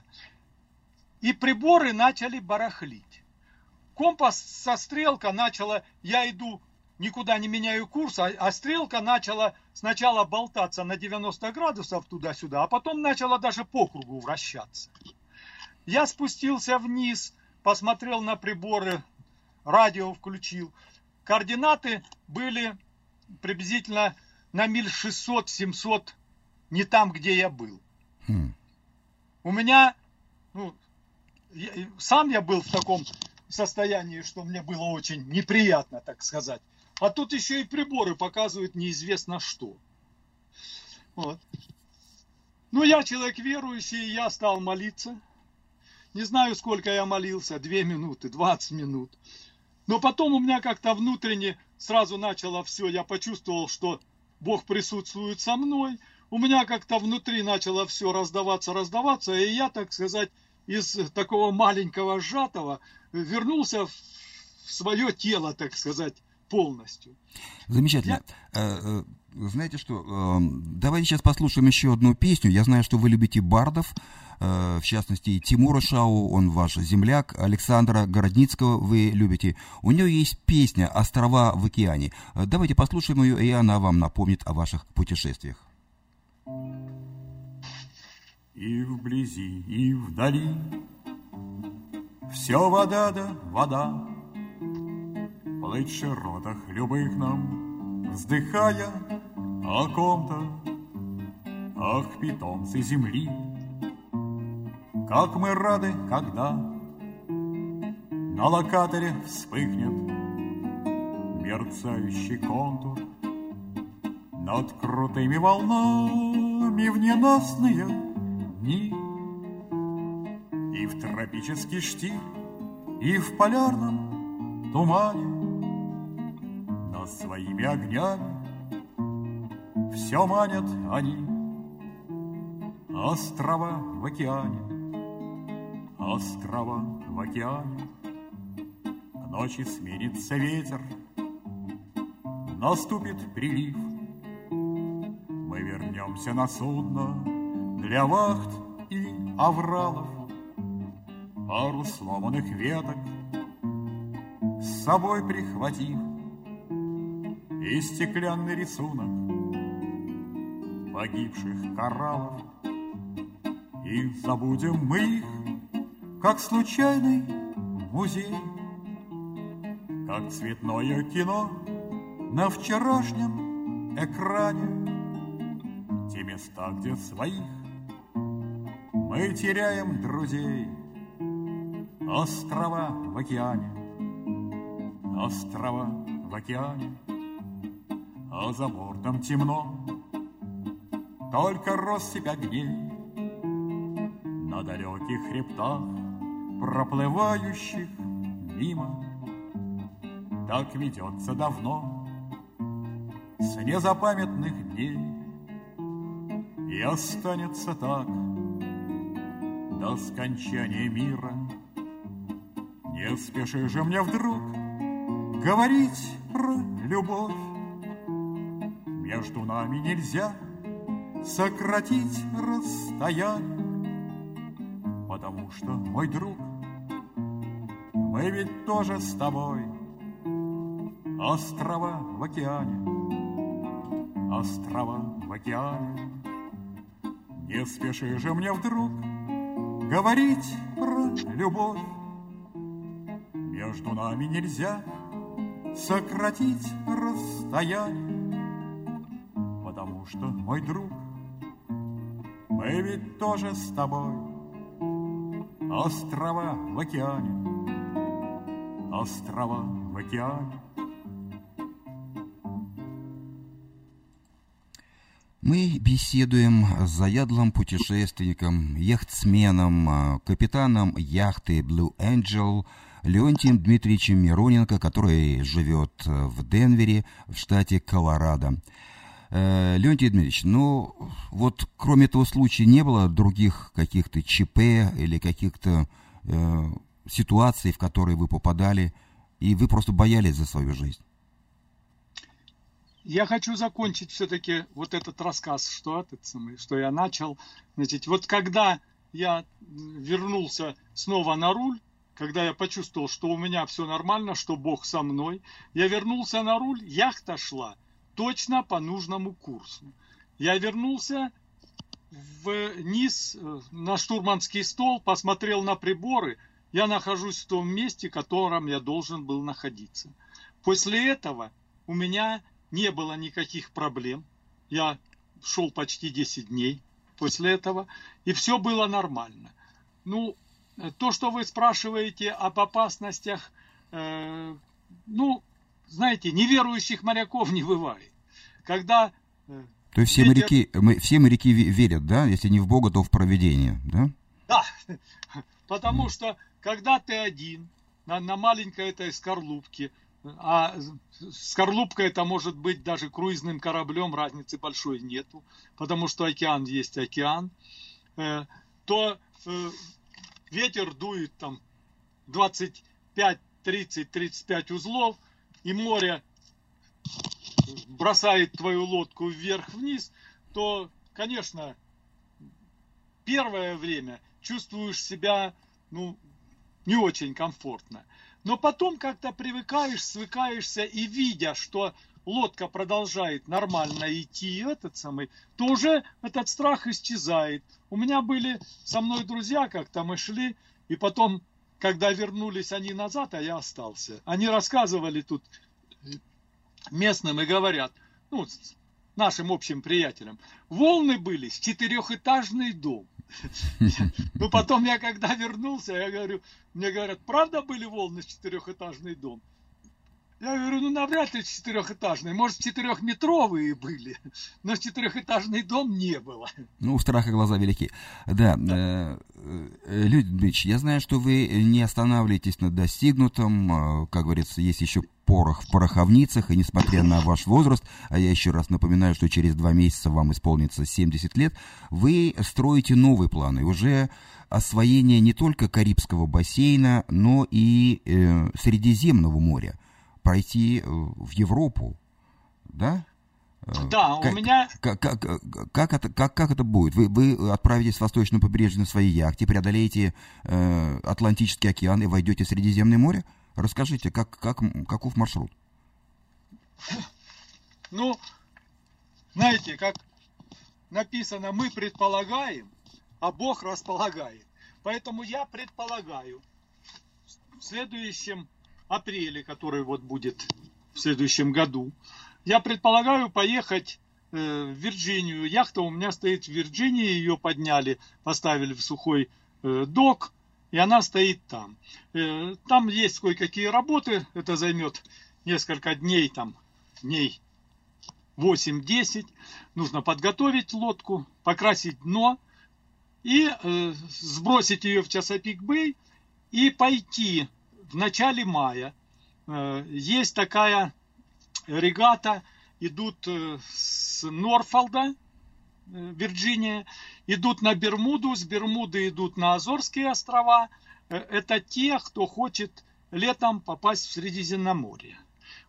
Speaker 2: И приборы начали барахлить. Компас со стрелка начала, я иду, никуда не меняю курс, а, а стрелка начала сначала болтаться на 90 градусов туда-сюда, а потом начала даже по кругу вращаться. Я спустился вниз, посмотрел на приборы, радио включил. Координаты были приблизительно на миль 600-700 не там, где я был.
Speaker 3: Хм.
Speaker 2: У меня, ну, сам я был в таком состоянии, что мне было очень неприятно, так сказать. А тут еще и приборы показывают неизвестно что. Вот. Ну, я человек верующий, я стал молиться. Не знаю, сколько я молился, две минуты, 20 минут. Но потом у меня как-то внутренне сразу начало все, я почувствовал, что Бог присутствует со мной. У меня как-то внутри начало все раздаваться, раздаваться, и я, так сказать, из такого маленького сжатого вернулся в свое тело, так сказать, полностью.
Speaker 3: Замечательно. Я... Э, э, знаете что, эм, давайте сейчас послушаем еще одну песню. Я знаю, что вы любите бардов, э, в частности, Тимура Шау, он ваш земляк, Александра Городницкого вы любите. У нее есть песня «Острова в океане». Давайте послушаем ее, и она вам напомнит о ваших путешествиях.
Speaker 7: И вблизи, и вдали. Все вода да вода. Плыть в широтах любых нам Вздыхая о ком-то. Ах, питомцы земли Как мы рады, когда На локаторе вспыхнет Мерцающий контур. Над крутыми волнами В ненастные дни И в тропический штиль И в полярном тумане. Но своими огнями Все манят они. Острова в океане Острова в океане. Ночи сменится ветер Наступит прилив. Мы вернемся на судно для вахт и авралов Пару сломанных веток С собой прихватив И стеклянный рисунок Погибших кораллов. И забудем мы их Как случайный музей Как цветное кино На вчерашнем экране. Те места, где своих мы теряем друзей. Острова в океане, острова в океане, А за бортом темно, только россыпь огней. На далеких хребтах, проплывающих мимо, Так ведется давно, с незапамятных дней, И останется так — до скончания мира. Не спеши же мне вдруг говорить про любовь. Между нами нельзя сократить расстояние, потому что, мой друг, мы ведь тоже с тобой острова в океане, острова в океане. Не спеши же мне вдруг говорить про любовь. Между нами нельзя сократить расстояние, потому что, мой друг, мы ведь тоже с тобой острова в океане, острова в океане.
Speaker 3: Мы беседуем с заядлым путешественником, яхтсменом, а, капитаном яхты Blue Angel Леонтием Дмитриевичем Мироненко, который живет в Денвере, в штате Колорадо. Э, Леонтий Дмитриевич, ну вот кроме этого случая не было других каких-то ЧП или каких-то э, ситуации, в которые вы попадали, и вы просто боялись за свою жизнь?
Speaker 2: Я хочу закончить все-таки вот этот рассказ, что, этот самый, что я начал. Значит, вот когда я вернулся снова на руль, когда я почувствовал, что у меня все нормально, что Бог со мной, я вернулся на руль, яхта шла точно по нужному курсу. Я вернулся вниз э, на штурманский стол, посмотрел на приборы, я нахожусь в том месте, в котором я должен был находиться. После этого у меня не было никаких проблем. Я шел почти 10 дней после этого, и все было нормально. Ну, то, что вы спрашиваете об опасностях, э, ну, знаете, неверующих моряков не бывает. Когда...
Speaker 3: Э, то есть все, ветер... моряки, мы, все моряки верят, да? Если не в Бога, то в проведение, да?
Speaker 2: Да, потому что когда ты один на, на маленькой этой скорлупке, а скорлупка это может быть даже круизным кораблем, разницы большой нету, потому что океан есть океан, э, то э, ветер дует там 25, 30, 35 узлов, и море бросает твою лодку вверх-вниз, то, конечно, первое время чувствуешь себя, ну, не очень комфортно. Но потом как-то привыкаешь, свыкаешься и видя, что лодка продолжает нормально идти, этот самый, то уже этот страх исчезает. У меня были со мной друзья, как-то мы шли, и потом, когда вернулись они назад, а я остался, они рассказывали тут местным и говорят, ну, нашим общим приятелям, волны были с четырехэтажный дом. Ну, потом я когда вернулся, я говорю, мне говорят, правда были волны четырехэтажный дом? Я говорю, ну навряд ли четырехэтажный, может четырехметровые были, но четырехэтажный дом не было.
Speaker 3: Ну, у страха глаза велики. Да, да. Э, э, Людмич, я знаю, что вы не останавливаетесь на достигнутом, э, как говорится, есть еще порох в пороховницах, и несмотря на ваш возраст, а я еще раз напоминаю, что через два месяца вам исполнится 70 лет, вы строите новые планы, уже освоение не только Карибского бассейна, но и э, Средиземного моря пройти э, в Европу, да?
Speaker 2: Э, да, как, у меня...
Speaker 3: Как, как, как, это, как, как это будет? Вы, вы отправитесь в восточное побережье на своей яхте, преодолеете э, Атлантический океан и войдете в Средиземное море? Расскажите, как, как, каков маршрут?
Speaker 2: Ну, знаете, как написано, мы предполагаем, а Бог располагает. Поэтому я предполагаю в следующем апреле, который вот будет в следующем году, я предполагаю поехать э, в Вирджинию. Яхта у меня стоит в Вирджинии, ее подняли, поставили в сухой э, док, и она стоит там. Э, там есть кое-какие работы, это займет несколько дней, там, дней 8-10. Нужно подготовить лодку, покрасить дно и сбросить ее в Часопик Бэй и пойти в начале мая э, есть такая регата, идут э, с Норфолда, э, Вирджиния, идут на Бермуду, с Бермуды идут на Азорские острова. Это те, кто хочет летом попасть в Средиземноморье.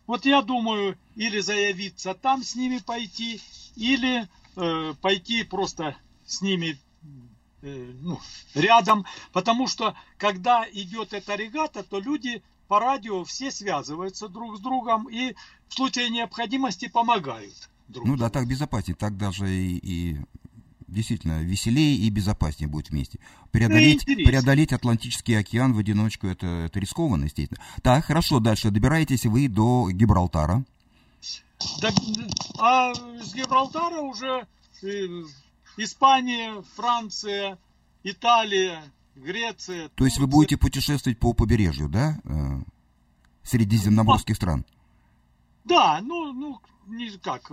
Speaker 2: Вот я думаю, или заявиться там с ними пойти, или э, пойти просто с ними Э, ну, рядом, потому что когда идет эта регата, то люди по радио все связываются друг с другом и в случае необходимости помогают. Друг
Speaker 3: ну да, так безопаснее, так даже и, и действительно веселее и безопаснее будет вместе. Преодолеть, ну, преодолеть Атлантический океан в одиночку это, это рискованно, естественно. Так, хорошо, дальше добираетесь вы до Гибралтара.
Speaker 2: Да, а с Гибралтара уже э, Испания, Франция, Италия, Греция.
Speaker 3: То есть вы будете путешествовать по побережью, да? Э, средиземноморских стран?
Speaker 2: Да, ну, ну, не как,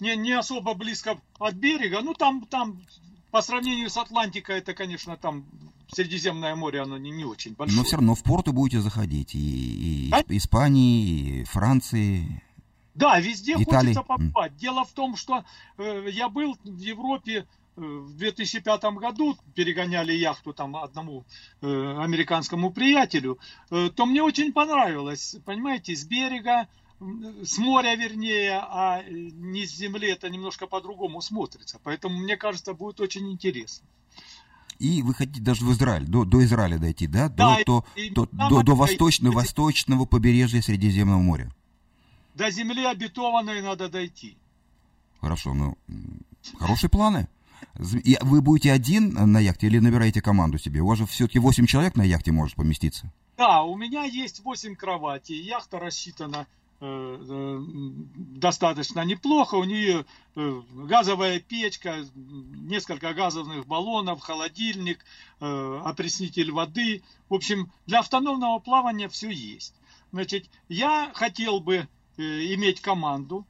Speaker 2: не, не особо близко от берега. Ну, там, там, по сравнению с Атлантикой, это, конечно, там Средиземное море, оно не, не очень большое.
Speaker 3: Но все равно в порты будете заходить. И, и а? Испании, и Франции.
Speaker 2: Да, везде Италии. хочется попасть. Дело в том, что э, я был в Европе в 2005 году перегоняли яхту там одному э, американскому приятелю, э, то мне очень понравилось, понимаете, с берега, с моря вернее, а не с земли это немножко по-другому смотрится. Поэтому, мне кажется, будет очень интересно.
Speaker 3: И вы хотите даже в Израиль, до, до Израиля дойти, да? да до, и, до, до, до, до восточного, восточного побережья Средиземного моря.
Speaker 2: До земли обетованной надо дойти.
Speaker 3: Хорошо, ну, хорошие планы. И вы будете один на яхте или набираете команду себе? У вас же все-таки 8 человек на яхте может поместиться.
Speaker 2: Да, у меня есть 8 кроватей. Яхта рассчитана э, э, достаточно неплохо. У нее э, газовая печка, несколько газовых баллонов, холодильник, опреснитель воды. В общем, для автономного плавания все есть. Значит, я хотел бы иметь команду.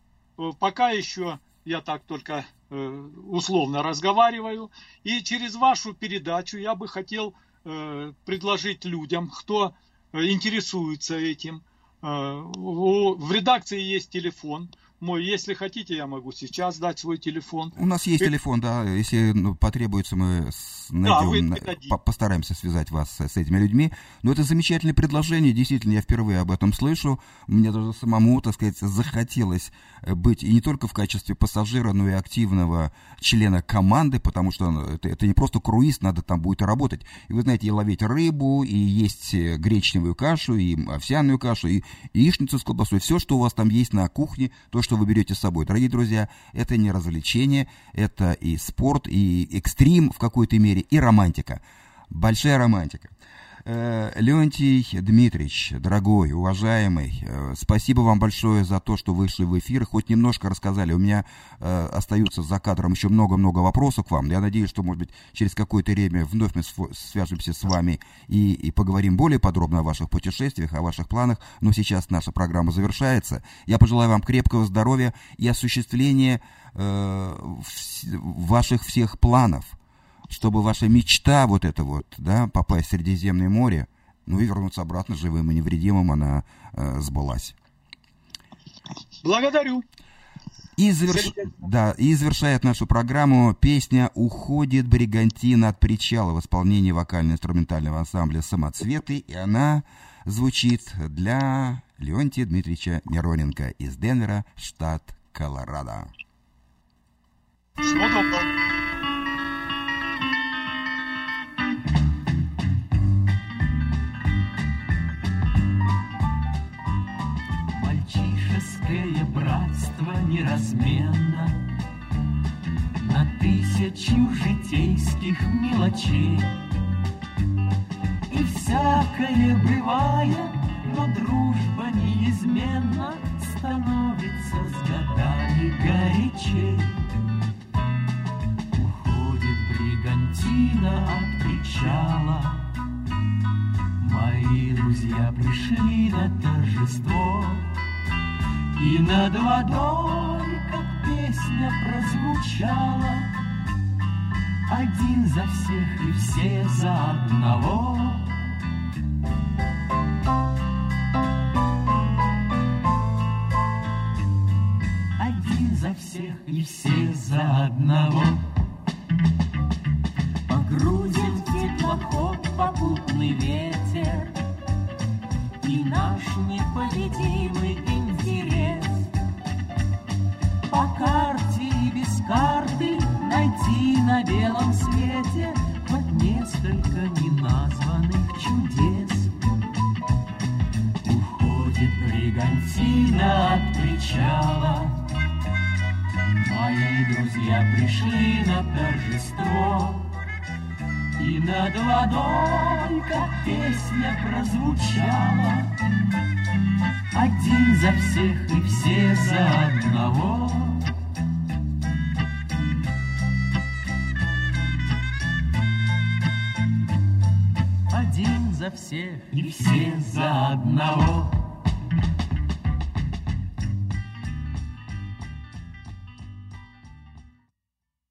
Speaker 2: Пока еще я так только Э, условно разговариваю. И через вашу передачу я бы хотел э, предложить людям, кто э, интересуется этим. В редакции есть телефон мой. Если хотите, я могу сейчас дать свой телефон.
Speaker 3: У нас есть и... телефон, да. Если ну, потребуется, мы найдем, да, постараемся связать вас с этими людьми. Но это замечательное предложение. Действительно, я впервые об этом слышу. Мне даже самому, так сказать, захотелось быть и не только в качестве пассажира, но и активного члена команды, потому что ну, это, это не просто круиз, надо там будет работать. И вы знаете, и ловить рыбу, и есть гречневую кашу, и овсяную кашу, и яичницу с колбасой. Все, что у вас там есть на кухне, то, что вы берете с собой. Дорогие друзья, это не развлечение, это и спорт, и экстрим в какой-то мере, и романтика. Большая романтика. Э, Леонтий Дмитриевич, дорогой, уважаемый, э, спасибо вам большое за то, что вышли в эфир, хоть немножко рассказали. У меня э, остаются за кадром еще много-много вопросов к вам. Я надеюсь, что, может быть, через какое-то время вновь мы свяжемся с вами и, и поговорим более подробно о ваших путешествиях, о ваших планах. Но сейчас наша программа завершается. Я пожелаю вам крепкого здоровья и осуществления э, ваших всех планов – чтобы ваша мечта вот эта вот, да, попасть в Средиземное море, ну и вернуться обратно живым и невредимым, она э, сбылась.
Speaker 2: Благодарю.
Speaker 3: И, заверш... да, и завершает нашу программу песня «Уходит бригантина от причала» в исполнении вокально-инструментального ансамбля «Самоцветы», и она звучит для Леонтия Дмитриевича Мироненко из Денвера, штат Колорадо. Всего доброго.
Speaker 4: Мальчишеское братство неразменно. На тысячу житейских мелочей. И всякое бывает, но дружба неизменно Становится с годами горячей. Уходит бригантина от причала. Мои друзья пришли на торжество и над водой, как песня прозвучала, Один за всех и все за одного. Один за всех и все за одного.